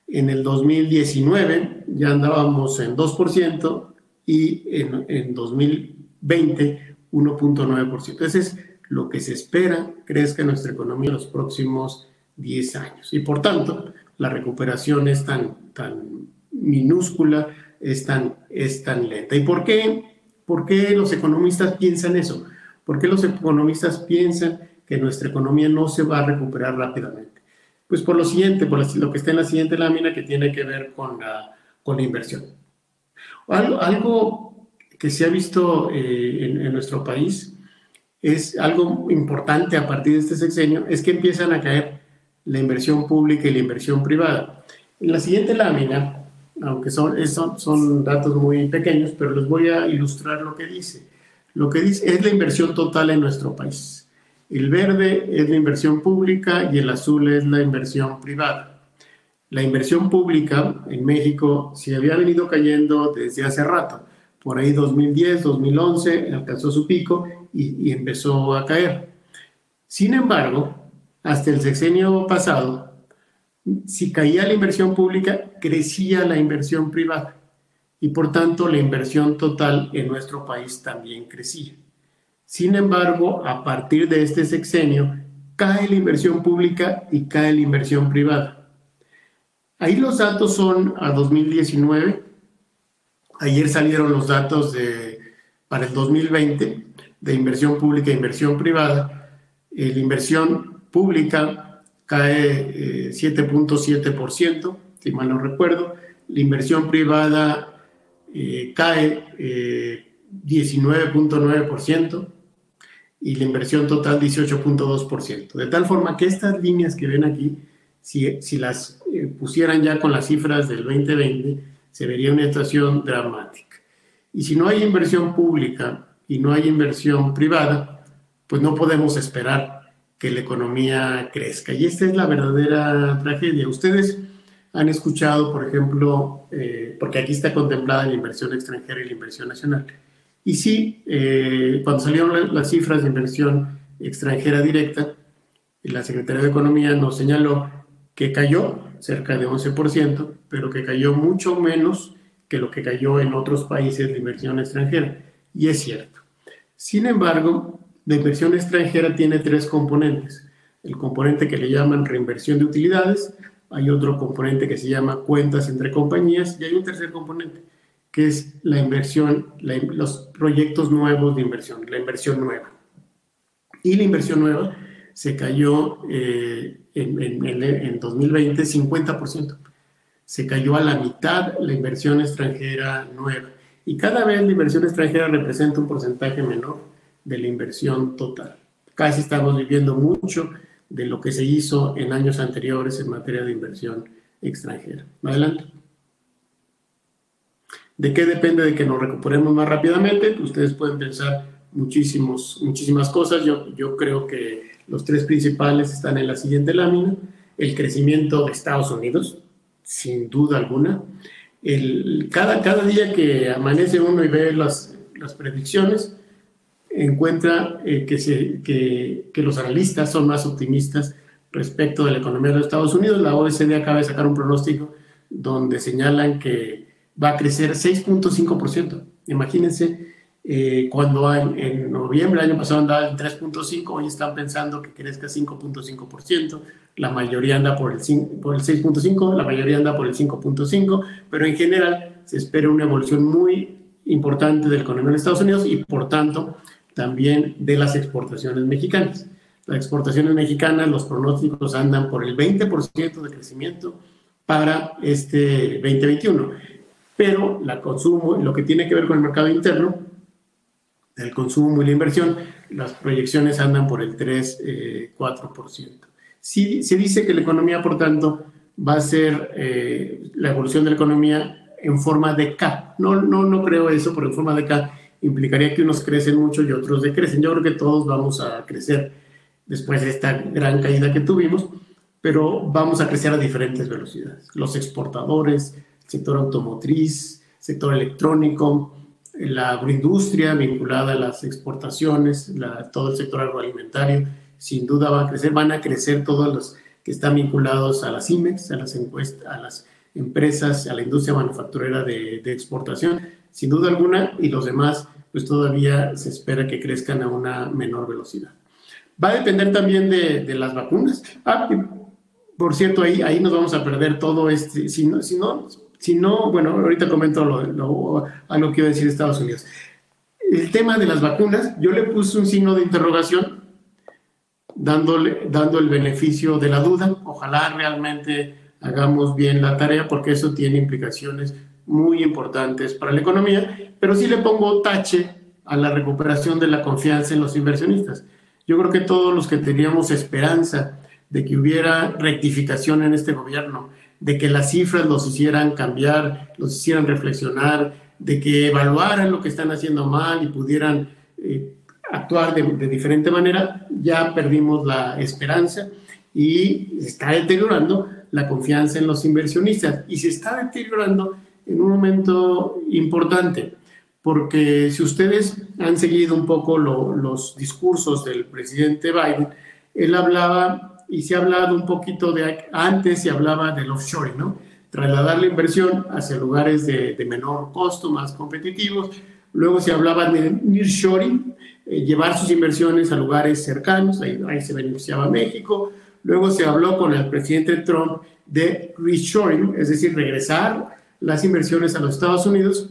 En el 2019 ya andábamos en 2%, y en, en 2020 1.9%. Ese es lo que se espera crezca nuestra economía en los próximos 10 años. Y por tanto, la recuperación es tan, tan minúscula, es tan, es tan lenta. ¿Y por qué? ¿Por qué los economistas piensan eso? ¿Por qué los economistas piensan que nuestra economía no se va a recuperar rápidamente? Pues por lo siguiente, por lo que está en la siguiente lámina que tiene que ver con la, con la inversión. Algo, que se ha visto eh, en, nuestro país es algo importante a partir de este sexenio, es que empiezan a caer la inversión pública y la inversión privada. En la siguiente lámina, aunque son, son, son datos muy pequeños, pero les voy a ilustrar lo que dice. Lo que dice es la inversión total en nuestro país. El verde es la inversión pública y el azul es la inversión privada la inversión pública en México se había venido cayendo desde hace rato. Por ahí 2010, 2011 alcanzó su pico y, y empezó a caer. Sin embargo, hasta el sexenio pasado, si caía la inversión pública, crecía la inversión privada y por tanto la inversión total en nuestro país también crecía. Sin embargo, a partir de este sexenio, cae la inversión pública y cae la inversión privada. Ahí los datos son a 2019. Ayer salieron los datos para el 2020 de inversión pública e inversión privada. la inversión pública cae 7.7%, eh, si mal no recuerdo. La inversión privada eh, cae 19.9% eh, y la inversión total 18.2%. De tal forma que estas líneas que ven aquí, si, las pusieran ya con las cifras del 2020, se vería una situación dramática. Y si no hay inversión pública y no hay inversión privada, pues no podemos esperar que la economía crezca. Y esta es la verdadera tragedia. Ustedes han escuchado, por ejemplo, eh, porque aquí está contemplada la inversión extranjera y la inversión nacional. Y sí, eh, cuando salieron las cifras de inversión extranjera directa, la Secretaría de Economía nos señaló que cayó cerca de 11%, pero que cayó mucho menos que lo que cayó en otros países de inversión extranjera. Y es cierto. Sin embargo, la inversión extranjera tiene tres componentes. El componente que le llaman reinversión de utilidades, hay otro componente que se llama cuentas entre compañías y hay un tercer componente que es la inversión, los proyectos nuevos de inversión, la inversión nueva. Y la inversión nueva se cayó eh, en, en, en, 2020 50%. Se cayó a la mitad la inversión extranjera nueva. Y cada vez la inversión extranjera representa un porcentaje menor de la inversión total. Casi estamos viviendo mucho de lo que se hizo en años anteriores en materia de inversión extranjera. Adelante. ¿De qué depende de que nos recuperemos más rápidamente? Ustedes pueden pensar muchísimos, muchísimas cosas. Yo, yo creo que los tres principales están en la siguiente lámina. El crecimiento de Estados Unidos, sin duda alguna. El, cada, cada día que amanece uno y ve las, las predicciones, encuentra eh, que, se, que, que, los analistas son más optimistas respecto de la economía de Estados Unidos. La OECD acaba de sacar un pronóstico donde señalan que va a crecer 6.5%. Imagínense, eh, cuando en, noviembre del año pasado andaba en 3.5, hoy están pensando que crezca 5.5%, la mayoría anda por el, el 6.5, la mayoría anda por el 5.5, pero en general se espera una evolución muy importante de la economía de Estados Unidos y por tanto también de las exportaciones mexicanas. Las exportaciones mexicanas, los pronósticos andan por el 20% de crecimiento para este 2021 pero la consumo, lo que tiene que ver con el mercado interno, el consumo y la inversión, las proyecciones andan por el 3-4%. Eh, sí, se dice que la economía, por tanto, va a ser eh, la evolución de la economía en forma de K. No, no, no creo eso, pero en forma de K implicaría que unos crecen mucho y otros decrecen. Yo creo que todos vamos a crecer después de esta gran caída que tuvimos, pero vamos a crecer a diferentes velocidades. Los exportadores, sector automotriz, sector electrónico, la agroindustria vinculada a las exportaciones, todo el sector agroalimentario, sin duda va a crecer, van a crecer todos los que están vinculados a las IMEX, a las, encuestas, a las empresas, a la industria manufacturera de, exportación, sin duda alguna, y los demás, pues todavía se espera que crezcan a una menor velocidad. Va a depender también de, de las vacunas. Ah, por cierto, ahí, ahí nos vamos a perder todo este, si no, si no si no, bueno, ahorita comento lo, lo que iba a decir Estados Unidos. El tema de las vacunas, yo le puse un signo de interrogación dándole, dando el beneficio de la duda. Ojalá realmente hagamos bien la tarea porque eso tiene implicaciones muy importantes para la economía, pero sí le pongo tache a la recuperación de la confianza en los inversionistas. Yo creo que todos los que teníamos esperanza de que hubiera rectificación en este gobierno, de que las cifras los hicieran cambiar, los hicieran reflexionar, de que evaluaran lo que están haciendo mal y pudieran eh, actuar de, diferente manera, ya perdimos la esperanza y está deteriorando la confianza en los inversionistas. Y se está deteriorando en un momento importante, porque si ustedes han seguido un poco lo, los discursos del presidente Biden, él hablaba y se ha hablado un poquito de antes, se hablaba del offshoring, ¿no? Trasladar la inversión hacia lugares de, menor costo, más competitivos. Luego se hablaba de nearshoring, eh, llevar sus inversiones a lugares cercanos, ahí, ahí, se beneficiaba México. Luego se habló con el presidente Trump de reshoring, es decir, regresar las inversiones a los Estados Unidos.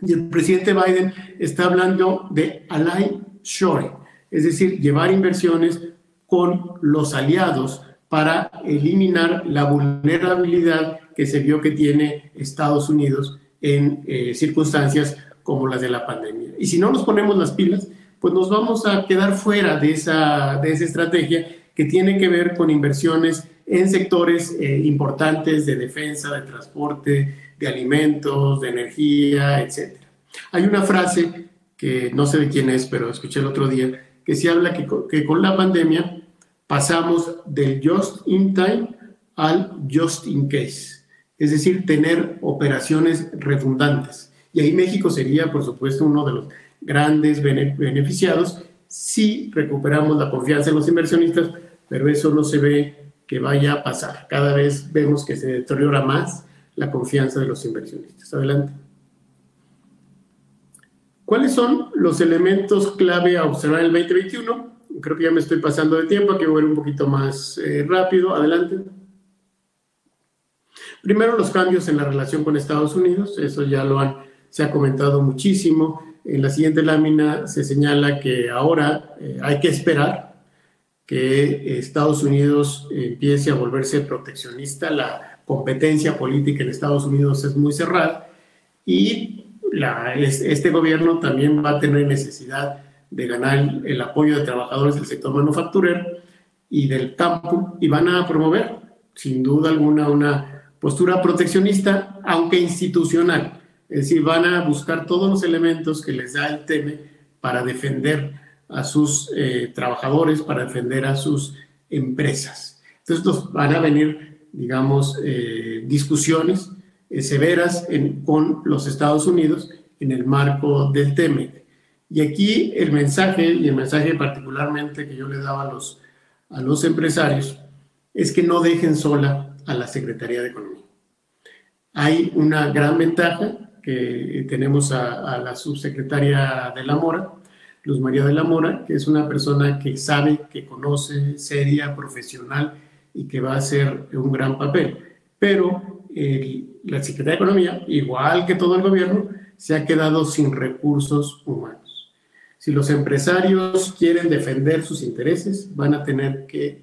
Y el presidente Biden está hablando de ally shoring, es decir, llevar inversiones con los aliados para eliminar la vulnerabilidad que se vio que tiene Estados Unidos en eh, circunstancias como las de la pandemia. Y si no nos ponemos las pilas, pues nos vamos a quedar fuera de esa, de esa estrategia que tiene que ver con inversiones en sectores eh, importantes de defensa, de transporte, de alimentos, de energía, etc. Hay una frase que no sé de quién es, pero escuché el otro día, que se habla que, con la pandemia pasamos del just in time al just in case, es decir, tener operaciones redundantes. Y ahí México sería, por supuesto, uno de los grandes beneficiados si recuperamos la confianza en los inversionistas, pero eso no se ve que vaya a pasar. Cada vez vemos que se deteriora más la confianza de los inversionistas. Adelante. ¿Cuáles son los elementos clave a observar en el 2021? Creo que ya me estoy pasando de tiempo, aquí voy a ir un poquito más eh, rápido. Adelante. Primero, los cambios en la relación con Estados Unidos, eso ya lo han, se ha comentado muchísimo. En la siguiente lámina se señala que ahora eh, hay que esperar que Estados Unidos empiece a volverse proteccionista. La competencia política en Estados Unidos es muy cerrada y la, este gobierno también va a tener necesidad de ganar el apoyo de trabajadores del sector manufacturero y del campo y van a promover, sin duda alguna, una postura proteccionista, aunque institucional. Es decir, van a buscar todos los elementos que les da el TEME para defender a sus eh, trabajadores, para defender a sus empresas. Entonces, van a venir, digamos, eh, discusiones eh, severas con los Estados Unidos en el marco del TEME. Y aquí el mensaje, y el mensaje particularmente que yo le daba a los, a los empresarios, es que no dejen sola a la Secretaría de Economía. Hay una gran ventaja que tenemos a, la subsecretaria de la Mora, Luz María de la Mora, que es una persona que sabe, que conoce, seria, profesional y que va a hacer un gran papel. Pero la Secretaría de Economía, igual que todo el gobierno, se ha quedado sin recursos humanos. Si los empresarios quieren defender sus intereses, van a tener que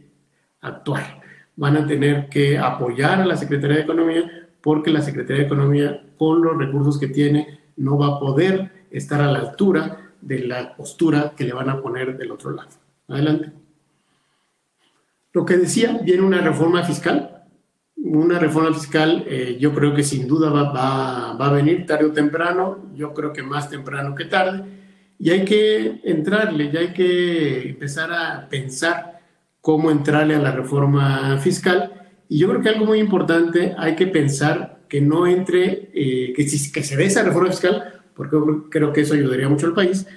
actuar, van a tener que apoyar a la Secretaría de Economía, porque la Secretaría de Economía, con los recursos que tiene, no va a poder estar a la altura de la postura que le van a poner del otro lado. Adelante. Lo que decía, viene una reforma fiscal. Una reforma fiscal, eh, yo creo que sin duda va, va, va a venir tarde o temprano, yo creo que más temprano que tarde y hay que entrarle, ya hay que empezar a pensar cómo entrarle a la reforma fiscal. Y yo creo que algo muy importante, hay que pensar que no entre, eh, que, que se dé esa reforma fiscal, porque creo que eso ayudaría mucho al país,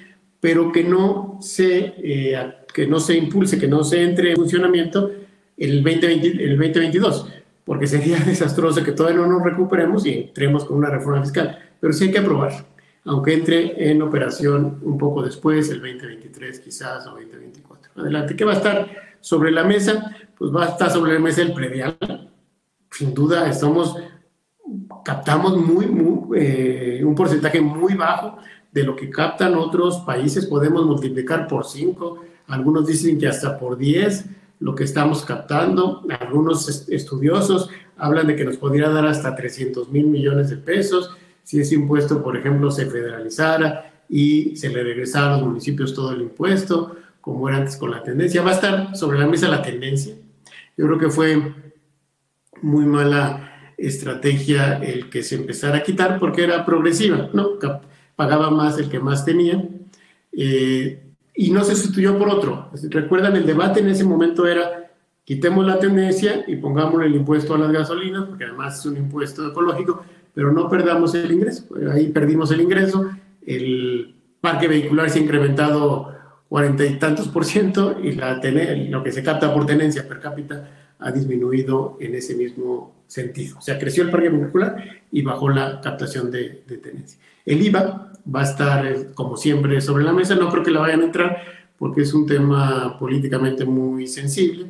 pero que no se, eh, que no se impulse, que no se entre en funcionamiento el, 2020, el 2022, porque sería desastroso que todavía no nos recuperemos y entremos con una reforma fiscal. Pero sí hay que aprobar aunque entre en operación un poco después, el 2023 quizás o 2024. Adelante, ¿qué va a estar sobre la mesa? Pues va a estar sobre la mesa el predial. Sin duda, estamos, captamos muy, muy eh, un porcentaje muy bajo de lo que captan otros países. Podemos multiplicar por 5, algunos dicen que hasta por 10 lo que estamos captando. Algunos estudiosos hablan de que nos podría dar hasta 300 mil millones de pesos si ese impuesto, por ejemplo, se federalizara y se le regresara a los municipios todo el impuesto, como era antes con la tendencia. Va a estar sobre la mesa la tendencia. Yo creo que fue muy mala estrategia el que se empezara a quitar porque era progresiva, ¿no? Pagaba más el que más tenía eh, y no se sustituyó por otro. Recuerdan, el debate en ese momento era quitemos la tendencia y pongamos el impuesto a las gasolinas, porque además es un impuesto ecológico, pero no perdamos el ingreso. Ahí perdimos el ingreso, el parque vehicular se ha incrementado cuarenta y tantos por ciento y lo que se capta por tenencia per cápita ha disminuido en ese mismo sentido. O sea, creció el parque vehicular y bajó la captación de tenencia. El IVA va a estar, eh, como siempre, sobre la mesa. No creo que la vayan a entrar porque es un tema políticamente muy sensible.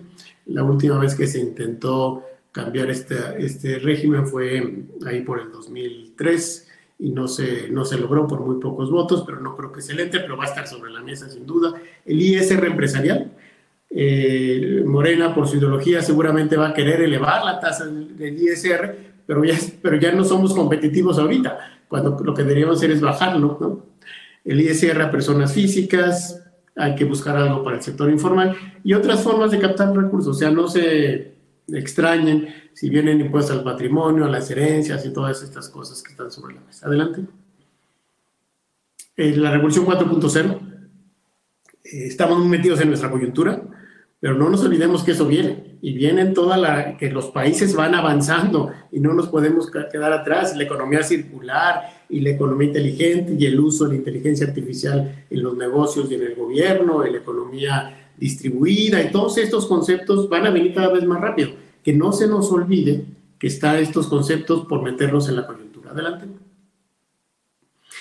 La última vez que se intentó cambiar este, este régimen fue ahí por el 2003 y no se, no se logró por muy pocos votos, pero no creo que se le entre, pero va a estar sobre la mesa sin duda. El ISR empresarial, eh, Morena por su ideología seguramente va a querer elevar la tasa del ISR, pero ya, pero ya no somos competitivos ahorita, cuando lo que deberíamos hacer es bajarlo. ¿no? El ISR a personas físicas, hay que buscar algo para el sector informal y otras formas de captar recursos, o sea, no se extrañen si vienen impuestos al patrimonio, a las herencias y todas estas cosas que están sobre la mesa. Adelante. Eh, la revolución 4.0, eh, estamos metidos en nuestra coyuntura, pero no nos olvidemos que eso viene. Y viene toda la, que los países van avanzando y no nos podemos quedar atrás. La economía circular y la economía inteligente y el uso de la inteligencia artificial en los negocios y en el gobierno, en la economía distribuida y todos estos conceptos van a venir cada vez más rápido que no se nos olvide que están estos conceptos por meterlos en la coyuntura. Adelante.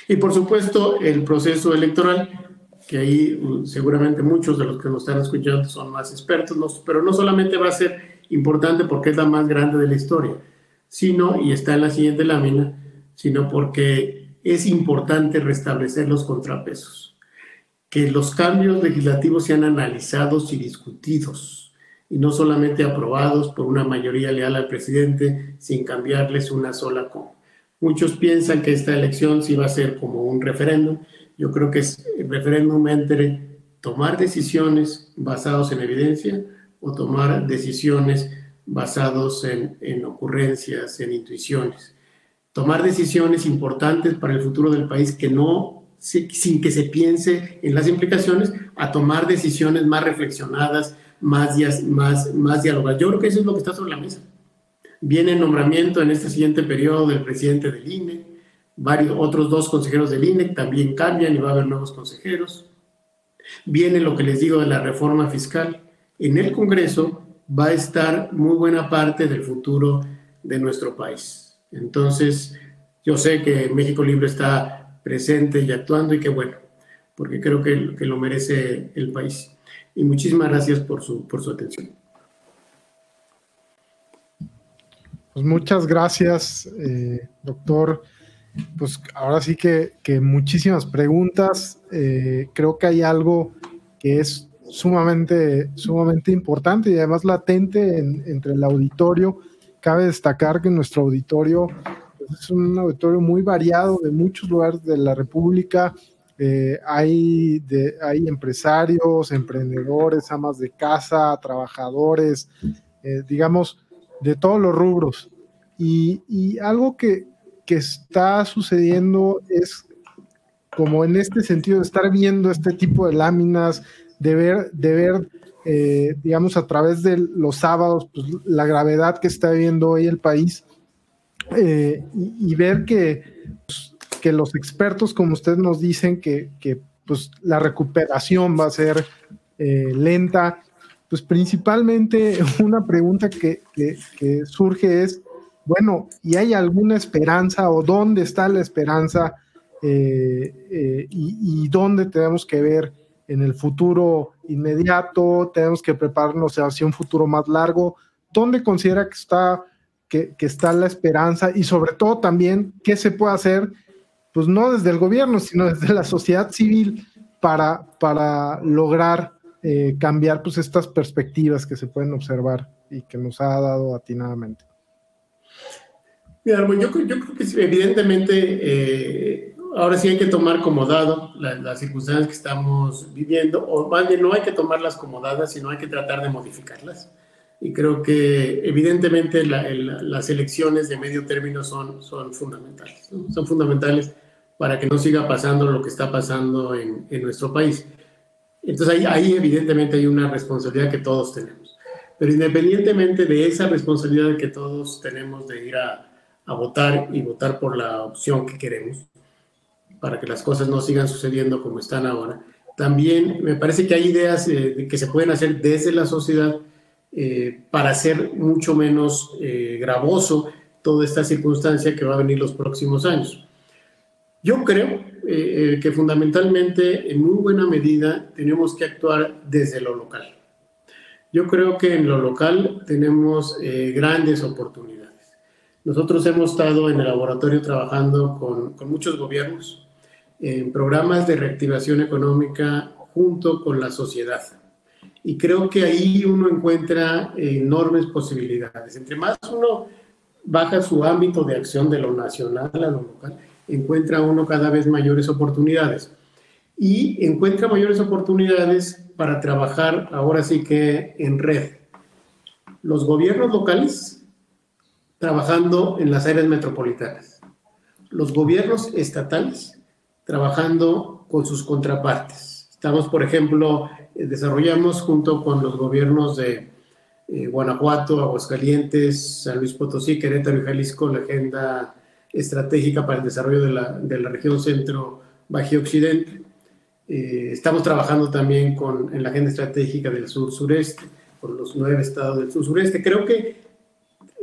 Y por supuesto, el proceso electoral, que ahí uh, seguramente muchos de los que nos están escuchando son más expertos, pero no solamente va a ser importante porque es la más grande de la historia, sino, y está en la siguiente lámina, sino porque es importante restablecer los contrapesos, que los cambios legislativos sean analizados y discutidos y no solamente aprobados por una mayoría leal al presidente sin cambiarles una sola coma. Muchos piensan que esta elección sí va a ser como un referéndum. Yo creo que es referéndum entre tomar decisiones basadas en evidencia o tomar decisiones basadas en, en ocurrencias, en intuiciones. Tomar decisiones importantes para el futuro del país que no sin que se piense en las implicaciones, a tomar decisiones más reflexionadas, más, más, más dialogar. Yo creo que eso es lo que está sobre la mesa. Viene el nombramiento en este siguiente periodo del presidente del INE, varios otros dos consejeros del INE también cambian y va a haber nuevos consejeros. Viene lo que les digo de la reforma fiscal. En el Congreso va a estar muy buena parte del futuro de nuestro país. Entonces, yo sé que México Libre está presente y actuando y qué bueno, porque creo que, que lo merece el país y muchísimas gracias por su, por su atención. Pues muchas gracias, eh, doctor. Pues ahora sí que, muchísimas preguntas. Eh, creo que hay algo que es sumamente, sumamente importante y además latente entre el auditorio. Cabe destacar que nuestro auditorio pues, es un auditorio muy variado de muchos lugares de la República, eh, hay, hay empresarios, emprendedores, amas de casa, trabajadores, eh, digamos, de todos los rubros. Y, algo que, está sucediendo es como en este sentido de estar viendo este tipo de láminas, de ver, de ver eh, digamos, a través de los sábados, pues, la gravedad que está viviendo hoy el país y, ver que pues, que los expertos, como ustedes nos dicen, que, pues, la recuperación va a ser eh, lenta, pues principalmente una pregunta que, surge es, bueno, ¿y hay alguna esperanza o dónde está la esperanza eh, eh, y, dónde tenemos que ver en el futuro inmediato? ¿Tenemos que prepararnos hacia un futuro más largo? ¿Dónde considera que está, que, está la esperanza? Y sobre todo también, ¿qué se puede hacer pues no desde el gobierno, sino desde la sociedad civil para, para lograr eh, cambiar pues estas perspectivas que se pueden observar y que nos ha dado atinadamente. Mira, yo, yo creo que evidentemente eh, ahora sí hay que tomar como dado las circunstancias que estamos viviendo, o más bien no hay que tomarlas como dadas, sino hay que tratar de modificarlas. Y creo que evidentemente las elecciones de medio término son, son fundamentales, son fundamentales para que no siga pasando lo que está pasando en, en nuestro país. Entonces ahí, ahí, evidentemente hay una responsabilidad que todos tenemos. Pero independientemente de esa responsabilidad que todos tenemos de ir a, a votar y votar por la opción que queremos, para que las cosas no sigan sucediendo como están ahora, también me parece que hay ideas eh, que se pueden hacer desde la sociedad eh, para hacer mucho menos eh, gravoso toda esta circunstancia que va a venir los próximos años. Yo creo que fundamentalmente, en muy buena medida, tenemos que actuar desde lo local. Yo creo que en lo local tenemos grandes oportunidades. Nosotros hemos estado en el laboratorio trabajando con, con muchos gobiernos en programas de reactivación económica junto con la sociedad. Y creo que ahí uno encuentra enormes posibilidades. Entre más uno baja su ámbito de acción de lo nacional a lo local, encuentra uno cada vez mayores oportunidades. Y encuentra mayores oportunidades para trabajar ahora sí que en red. Los gobiernos locales trabajando en las áreas metropolitanas. Los gobiernos estatales trabajando con sus contrapartes Estamos, por ejemplo, eh, desarrollamos junto con los gobiernos de eh, Guanajuato, Aguascalientes, San Luis Potosí, Querétaro y Jalisco la agenda estratégica para el desarrollo de la, de la región centro Bajío Occidente. Eh, estamos trabajando también con, en la agenda estratégica del sur-sureste, por los nueve estados del sur-sureste. Creo que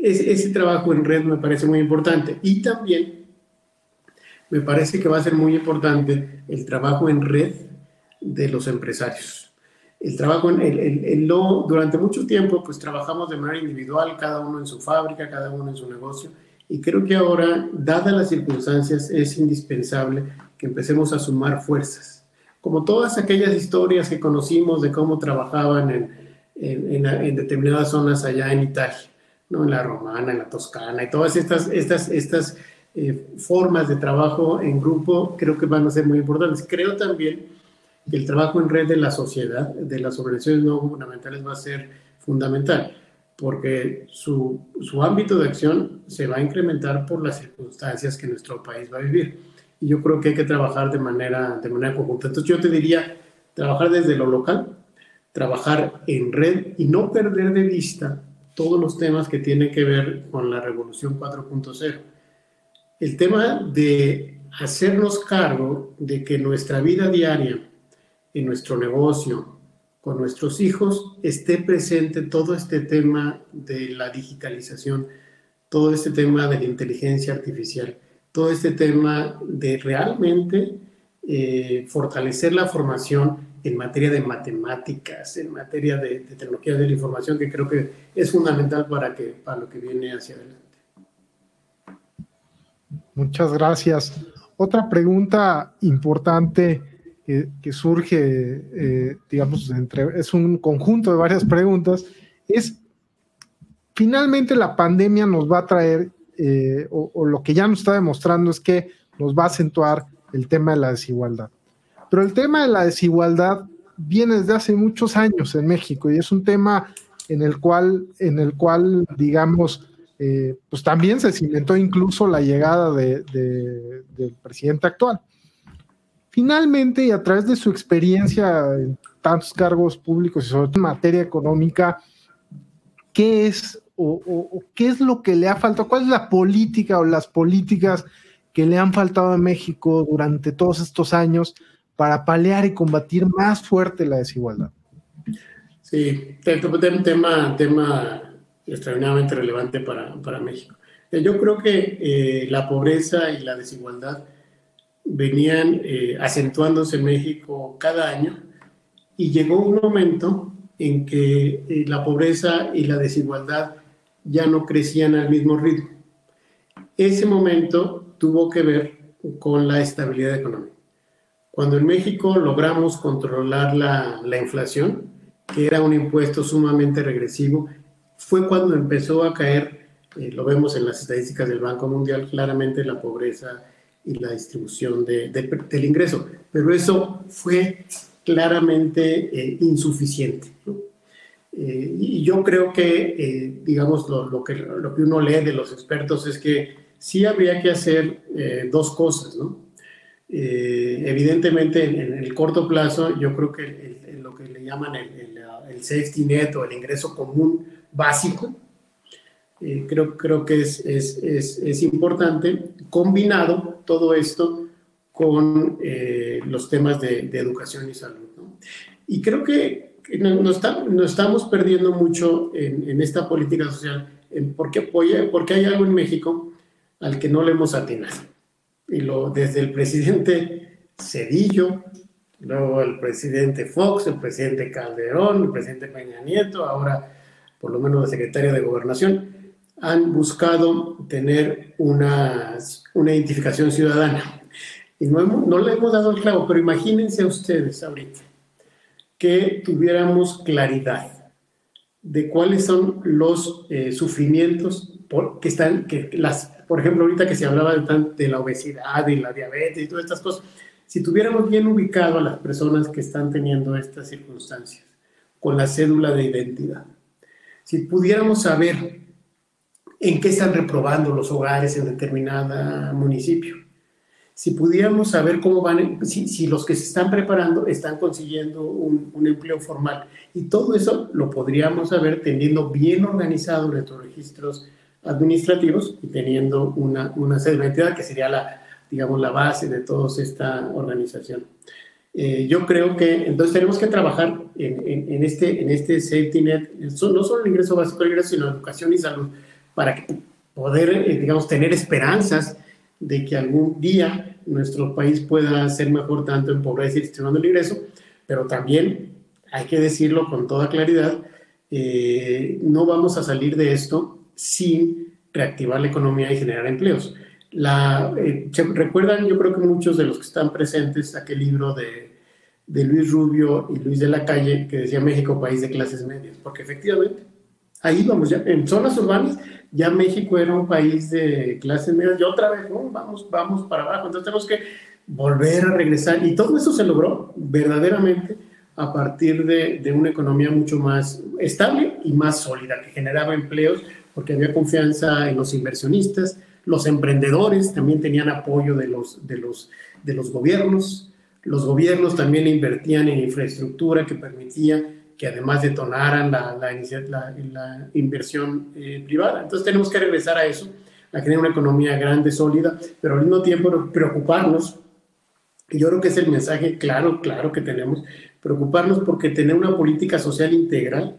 ese trabajo en red me parece muy importante. Y también me parece que va a ser muy importante el trabajo en red de los empresarios. El trabajo, en el, lo, durante mucho tiempo, pues trabajamos de manera individual, cada uno en su fábrica, cada uno en su negocio, y creo que ahora, dadas las circunstancias, es indispensable que empecemos a sumar fuerzas. Como todas aquellas historias que conocimos de cómo trabajaban en, en, en, determinadas zonas allá en Italia, ¿no? en la romana, en la toscana, y todas estas, estas, estas eh, formas de trabajo en grupo creo que van a ser muy importantes. Creo también el trabajo en red de la sociedad, de las organizaciones no gubernamentales va a ser fundamental, porque su, su ámbito de acción se va a incrementar por las circunstancias que nuestro país va a vivir. Y yo creo que hay que trabajar de manera, de manera conjunta. Entonces yo te diría, trabajar desde lo local, trabajar en red y no perder de vista todos los temas que tienen que ver con la revolución 4.0. El tema de hacernos cargo de que nuestra vida diaria en nuestro negocio, con nuestros hijos, esté presente todo este tema de la digitalización, todo este tema de la inteligencia artificial, todo este tema de realmente eh, fortalecer la formación en materia de matemáticas, en materia de, de tecnología de la información, que creo que es fundamental para, que, para lo que viene hacia adelante. Muchas gracias. Otra pregunta importante que, surge, eh, digamos, entre, es un conjunto de varias preguntas, es, finalmente la pandemia nos va a traer, eh, o, lo que ya nos está demostrando es que nos va a acentuar el tema de la desigualdad. Pero el tema de la desigualdad viene desde hace muchos años en México y es un tema en el cual, en el cual digamos, eh, pues también se cimentó incluso la llegada de, del presidente actual. Finalmente, y a través de su experiencia en tantos cargos públicos y sobre todo en materia económica, ¿qué es o, qué es lo que le ha faltado? ¿Cuál es la política o las políticas que le han faltado a México durante todos estos años para paliar y combatir más fuerte la desigualdad? Sí, tema, tema extraordinariamente relevante para, para México. Yo creo que eh, la pobreza y la desigualdad venían eh, acentuándose en México cada año y llegó un momento en que eh, la pobreza y la desigualdad ya no crecían al mismo ritmo. Ese momento tuvo que ver con la estabilidad económica. Cuando en México logramos controlar la, la inflación, que era un impuesto sumamente regresivo, fue cuando empezó a caer, eh, lo vemos en las estadísticas del Banco Mundial, claramente la pobreza y la distribución de, del ingreso. Pero eso fue claramente eh, insuficiente. Eh, y yo creo que, eh, digamos, lo, lo, que, lo que uno lee de los expertos es que sí habría que hacer dos cosas, ¿no? Evidentemente, en, el corto plazo, yo creo que lo que le llaman el, el, el safety net o el ingreso común básico, eh, creo, creo que es, es, es, es, importante, combinado todo esto con eh, los temas de, de, educación y salud. ¿no? Y creo que nos, estamos perdiendo mucho en, esta política social, en porque, porque hay algo en México al que no le hemos atinado. Y lo, desde el presidente Cedillo, luego el presidente Fox, el presidente Calderón, el presidente Peña Nieto, ahora por lo menos el secretario de Gobernación, han buscado tener una, una identificación ciudadana. Y no, no le hemos dado el clavo, pero imagínense ustedes ahorita que tuviéramos claridad de cuáles son los eh, sufrimientos que están, que las, por ejemplo, ahorita que se hablaba de, de, la obesidad y la diabetes y todas estas cosas, si tuviéramos bien ubicado a las personas que están teniendo estas circunstancias con la cédula de identidad, si pudiéramos saber en qué están reprobando los hogares en determinado municipio, si pudiéramos saber cómo van, si, los que se están preparando están consiguiendo un, empleo formal. Y todo eso lo podríamos saber teniendo bien organizado nuestros registros administrativos y teniendo una, una entidad que sería la, digamos, la base de toda esta organización. Eh, yo creo que entonces tenemos que trabajar en, en, este, en este safety net, no solo el ingreso básico el ingreso, sino educación y salud, para poder, eh, digamos, tener esperanzas de que algún día nuestro país pueda ser mejor tanto en pobreza y gestionando el ingreso, pero también hay que decirlo con toda claridad, eh, no vamos a salir de esto sin reactivar la economía y generar empleos. La, eh, recuerdan, yo creo que muchos de los que están presentes, aquel libro de, de Luis Rubio y Luis de la Calle que decía México, país de clases medias, porque efectivamente ahí vamos ya, en zonas urbanas ya México era un país de clases medias y otra vez, vamos, vamos para abajo. Entonces tenemos que volver a regresar. Y todo eso se logró verdaderamente a partir de, de, una economía mucho más estable y más sólida, que generaba empleos porque había confianza en los inversionistas, los emprendedores también tenían apoyo de los, de los, de los gobiernos, los gobiernos también invertían en infraestructura que permitía que además detonaran la, la, la, inversión eh, privada. Entonces tenemos que regresar a eso, a tener una economía grande, sólida, pero al mismo tiempo preocuparnos, y yo creo que es el mensaje claro, claro que tenemos, preocuparnos porque tener una política social integral,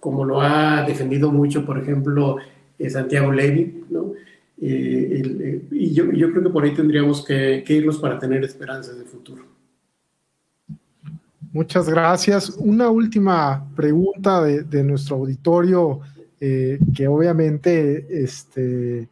como lo ha defendido mucho, por ejemplo, eh, Santiago Levy, ¿no? Eh, y yo, yo, creo que por ahí tendríamos que, que irnos para tener esperanzas de futuro. Muchas gracias. Una última pregunta de, nuestro auditorio, eh, que obviamente este,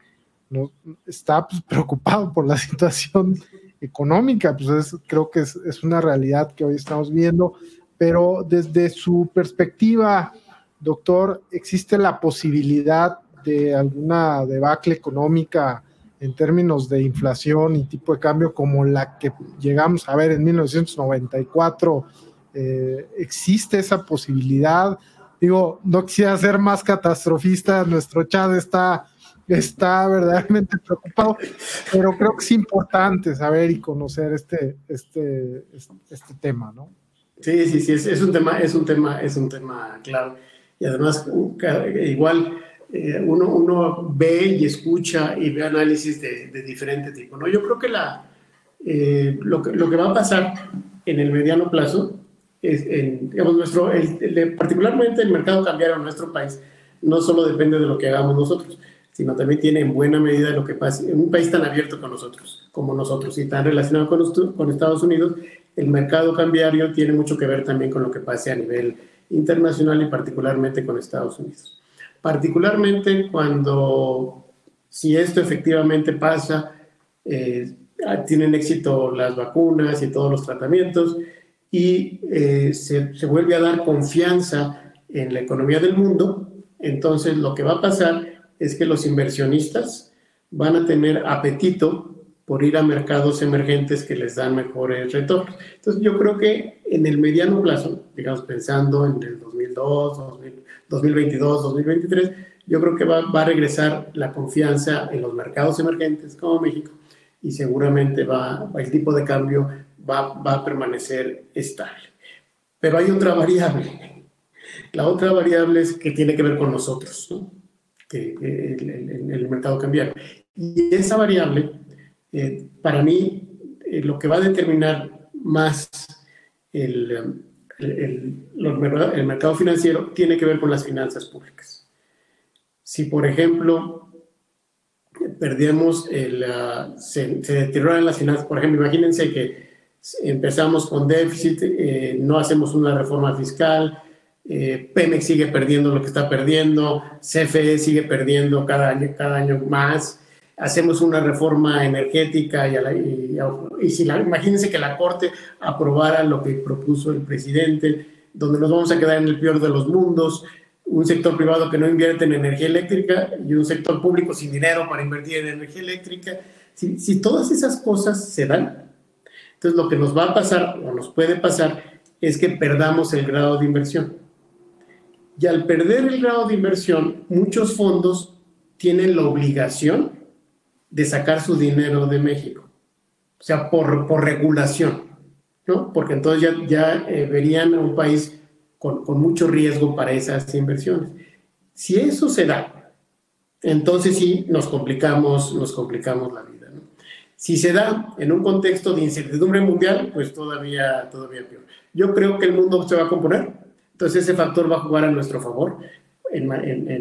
no, está pues, preocupado por la situación económica, pues creo que es, una realidad que hoy estamos viendo, pero desde su perspectiva, doctor, ¿existe la posibilidad de alguna debacle económica en términos de inflación y tipo de cambio como la que llegamos a ver en 1994? Eh, existe esa posibilidad. Digo, no quisiera ser más catastrofista, nuestro chat está, está verdaderamente preocupado, pero creo que es importante saber y conocer este, este, este, tema, ¿no? Sí, sí, sí, es, un tema, es un tema, es un tema claro. Y además, igual eh, uno, uno ve y escucha y ve análisis de, de diferente tipo, ¿no? Yo creo que, la, eh, lo, que lo que va a pasar en el mediano plazo en, digamos, nuestro, particularmente el mercado cambiario en nuestro país, no solo depende de lo que hagamos nosotros, sino también tiene en buena medida lo que pasa en un país tan abierto con nosotros, como nosotros, y tan relacionado con, con Estados Unidos, el mercado cambiario tiene mucho que ver también con lo que pase a nivel internacional y particularmente con Estados Unidos. Particularmente cuando, si esto efectivamente pasa, eh, tienen éxito las vacunas y todos los tratamientos, y eh, se, se, vuelve a dar confianza en la economía del mundo, entonces lo que va a pasar es que los inversionistas van a tener apetito por ir a mercados emergentes que les dan mejores retornos. Entonces yo creo que en el mediano plazo, digamos pensando en el 2002, 2022, 2023, yo creo que va, va a regresar la confianza en los mercados emergentes como México y seguramente va, el tipo de cambio va, a permanecer estable. Pero hay otra variable. La otra variable es que tiene que ver con nosotros, que, el, el, mercado cambiario. Y esa variable, eh, para mí, eh, lo que va a determinar más el, el, el, mercado financiero tiene que ver con las finanzas públicas. Si, por ejemplo, perdemos, el, se, se deterioran las finanzas, por ejemplo, imagínense que empezamos con déficit, eh, no hacemos una reforma fiscal, eh, Pemex sigue perdiendo lo que está perdiendo, CFE sigue perdiendo cada año, cada año más, hacemos una reforma energética y, y, si la, imagínense que la Corte aprobara lo que propuso el presidente, donde nos vamos a quedar en el peor de los mundos, un sector privado que no invierte en energía eléctrica y un sector público sin dinero para invertir en energía eléctrica. Si, si todas esas cosas se dan, entonces lo que nos va a pasar o nos puede pasar es que perdamos el grado de inversión. Y al perder el grado de inversión, muchos fondos tienen la obligación de sacar su dinero de México. O sea, por, por regulación, ¿no? Porque entonces ya, ya eh, verían a un país con, con mucho riesgo para esas inversiones. Si eso se da, entonces sí nos complicamos, nos complicamos la vida. Si se da en un contexto de incertidumbre mundial, pues todavía, todavía peor. Yo creo que el mundo se va a componer, entonces ese factor va a jugar a nuestro favor,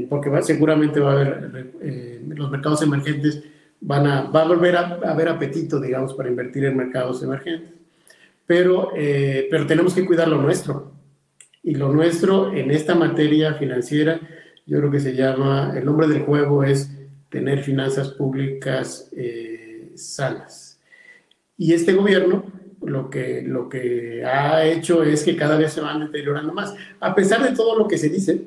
porque va, seguramente va a haber, eh, los mercados emergentes van a, va a volver a, haber apetito, digamos, para invertir en mercados emergentes. Pero, eh, pero tenemos que cuidar lo nuestro. Y lo nuestro en esta materia financiera, yo creo que se llama, el nombre del juego es tener finanzas públicas. Eh, sanas. Y este gobierno lo que, lo que ha hecho es que cada vez se van deteriorando más, a pesar de todo lo que se dice,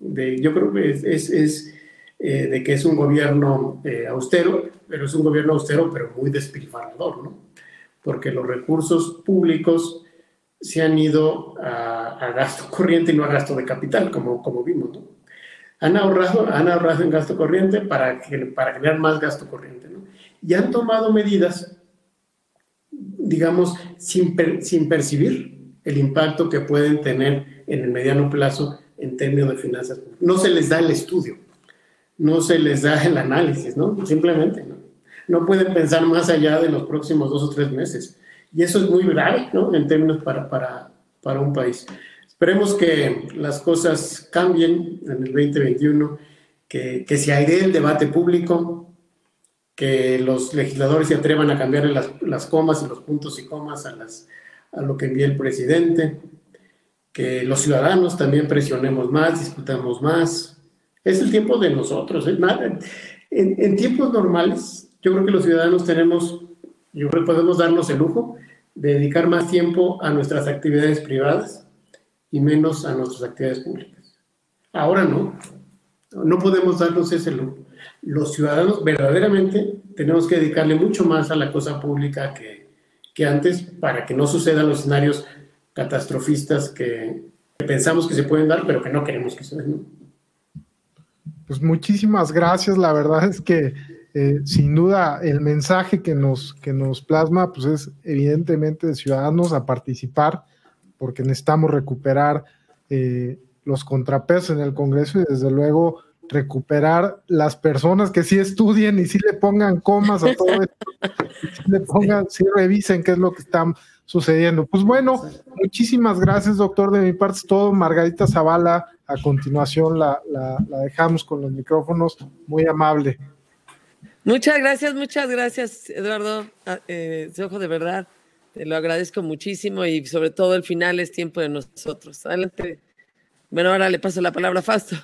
de, yo creo que es, es, eh, de que es un gobierno eh, austero, pero es un gobierno austero, pero muy despilfarrador, ¿no? Porque los recursos públicos se han ido a, a, gasto corriente y no a gasto de capital, como, como vimos, ¿no? Han ahorrado, han ahorrado en gasto corriente para, para generar más gasto corriente, ¿no? y han tomado medidas, digamos, sin, sin percibir el impacto que pueden tener en el mediano plazo en términos de finanzas No se les da el estudio, no se les da el análisis, ¿no? Simplemente, ¿no? No pueden pensar más allá de los próximos dos o tres meses. Y eso es muy grave, ¿no? En términos para, para, para un país. Esperemos que las cosas cambien en el 2021, que, que se airee el debate público, que los legisladores se atrevan a cambiar las, las comas y los puntos y comas a, las, a lo que envía el presidente, que los ciudadanos también presionemos más, discutamos más. Es el tiempo de nosotros. ¿eh? En, tiempos normales, yo creo que los ciudadanos tenemos, yo creo que podemos darnos el lujo de dedicar más tiempo a nuestras actividades privadas y menos a nuestras actividades públicas. Ahora no, no podemos darnos ese lujo los ciudadanos verdaderamente tenemos que dedicarle mucho más a la cosa pública que, que antes para que no sucedan los escenarios catastrofistas que, pensamos que se pueden dar, pero que no queremos que se den. Pues muchísimas gracias. La verdad es que eh, sin duda el mensaje que nos, que nos plasma pues es evidentemente de ciudadanos a participar porque necesitamos recuperar eh, los contrapesos en el Congreso y desde luego recuperar las personas que sí estudien y sí le pongan comas a todo esto, y le pongan, sí revisen qué es lo que está sucediendo. Pues bueno, muchísimas gracias, doctor. De mi parte es todo. Margarita Zavala, a continuación la, la, dejamos con los micrófonos. Muy amable. Muchas gracias, muchas gracias, Eduardo. Ah, eh, ojo de verdad, te lo agradezco muchísimo y sobre todo el final es tiempo de nosotros. Adelante. Bueno, ahora le paso la palabra a Fausto.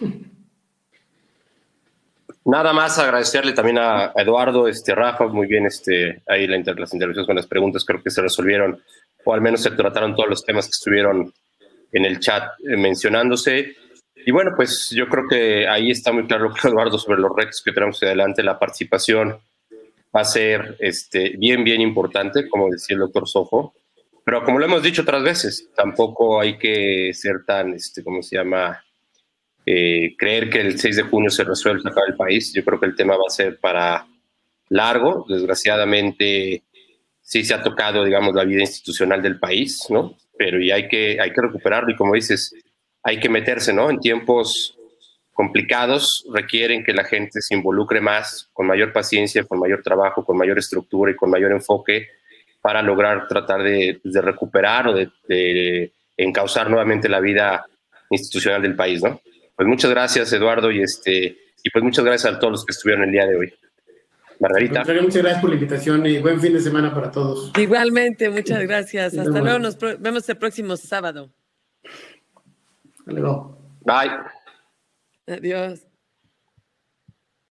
Nada más agradecerle también a, Eduardo, este, Rafa, muy bien este, ahí la las intervenciones con las preguntas, creo que se resolvieron, o al menos se trataron todos los temas que estuvieron en el chat eh, mencionándose. Y bueno, pues yo creo que ahí está muy claro, Eduardo, sobre los retos que tenemos adelante. La participación va a ser este, bien, bien importante, como decía el doctor Sojo. Pero como lo hemos dicho otras veces, tampoco hay que ser tan, este, ¿cómo se llama? Eh, creer que el 6 de junio se resuelve sacar el país. Yo creo que el tema va a ser para largo. Desgraciadamente, sí se ha tocado, digamos, la vida institucional del país, ¿no? Pero y hay que, hay que recuperarlo y como dices, hay que meterse, ¿no? En tiempos complicados requieren que la gente se involucre más, con mayor paciencia, con mayor trabajo, con mayor estructura y con mayor enfoque para lograr tratar de, recuperar o de encauzar nuevamente la vida institucional del país, ¿no? Pues muchas gracias, Eduardo, y este y pues muchas gracias a todos los que estuvieron el día de hoy. Margarita. Muchas gracias por la invitación y buen fin de semana para todos. Igualmente, muchas gracias. Hasta luego, nos vemos el próximo sábado. Hasta luego. Bye. Adiós.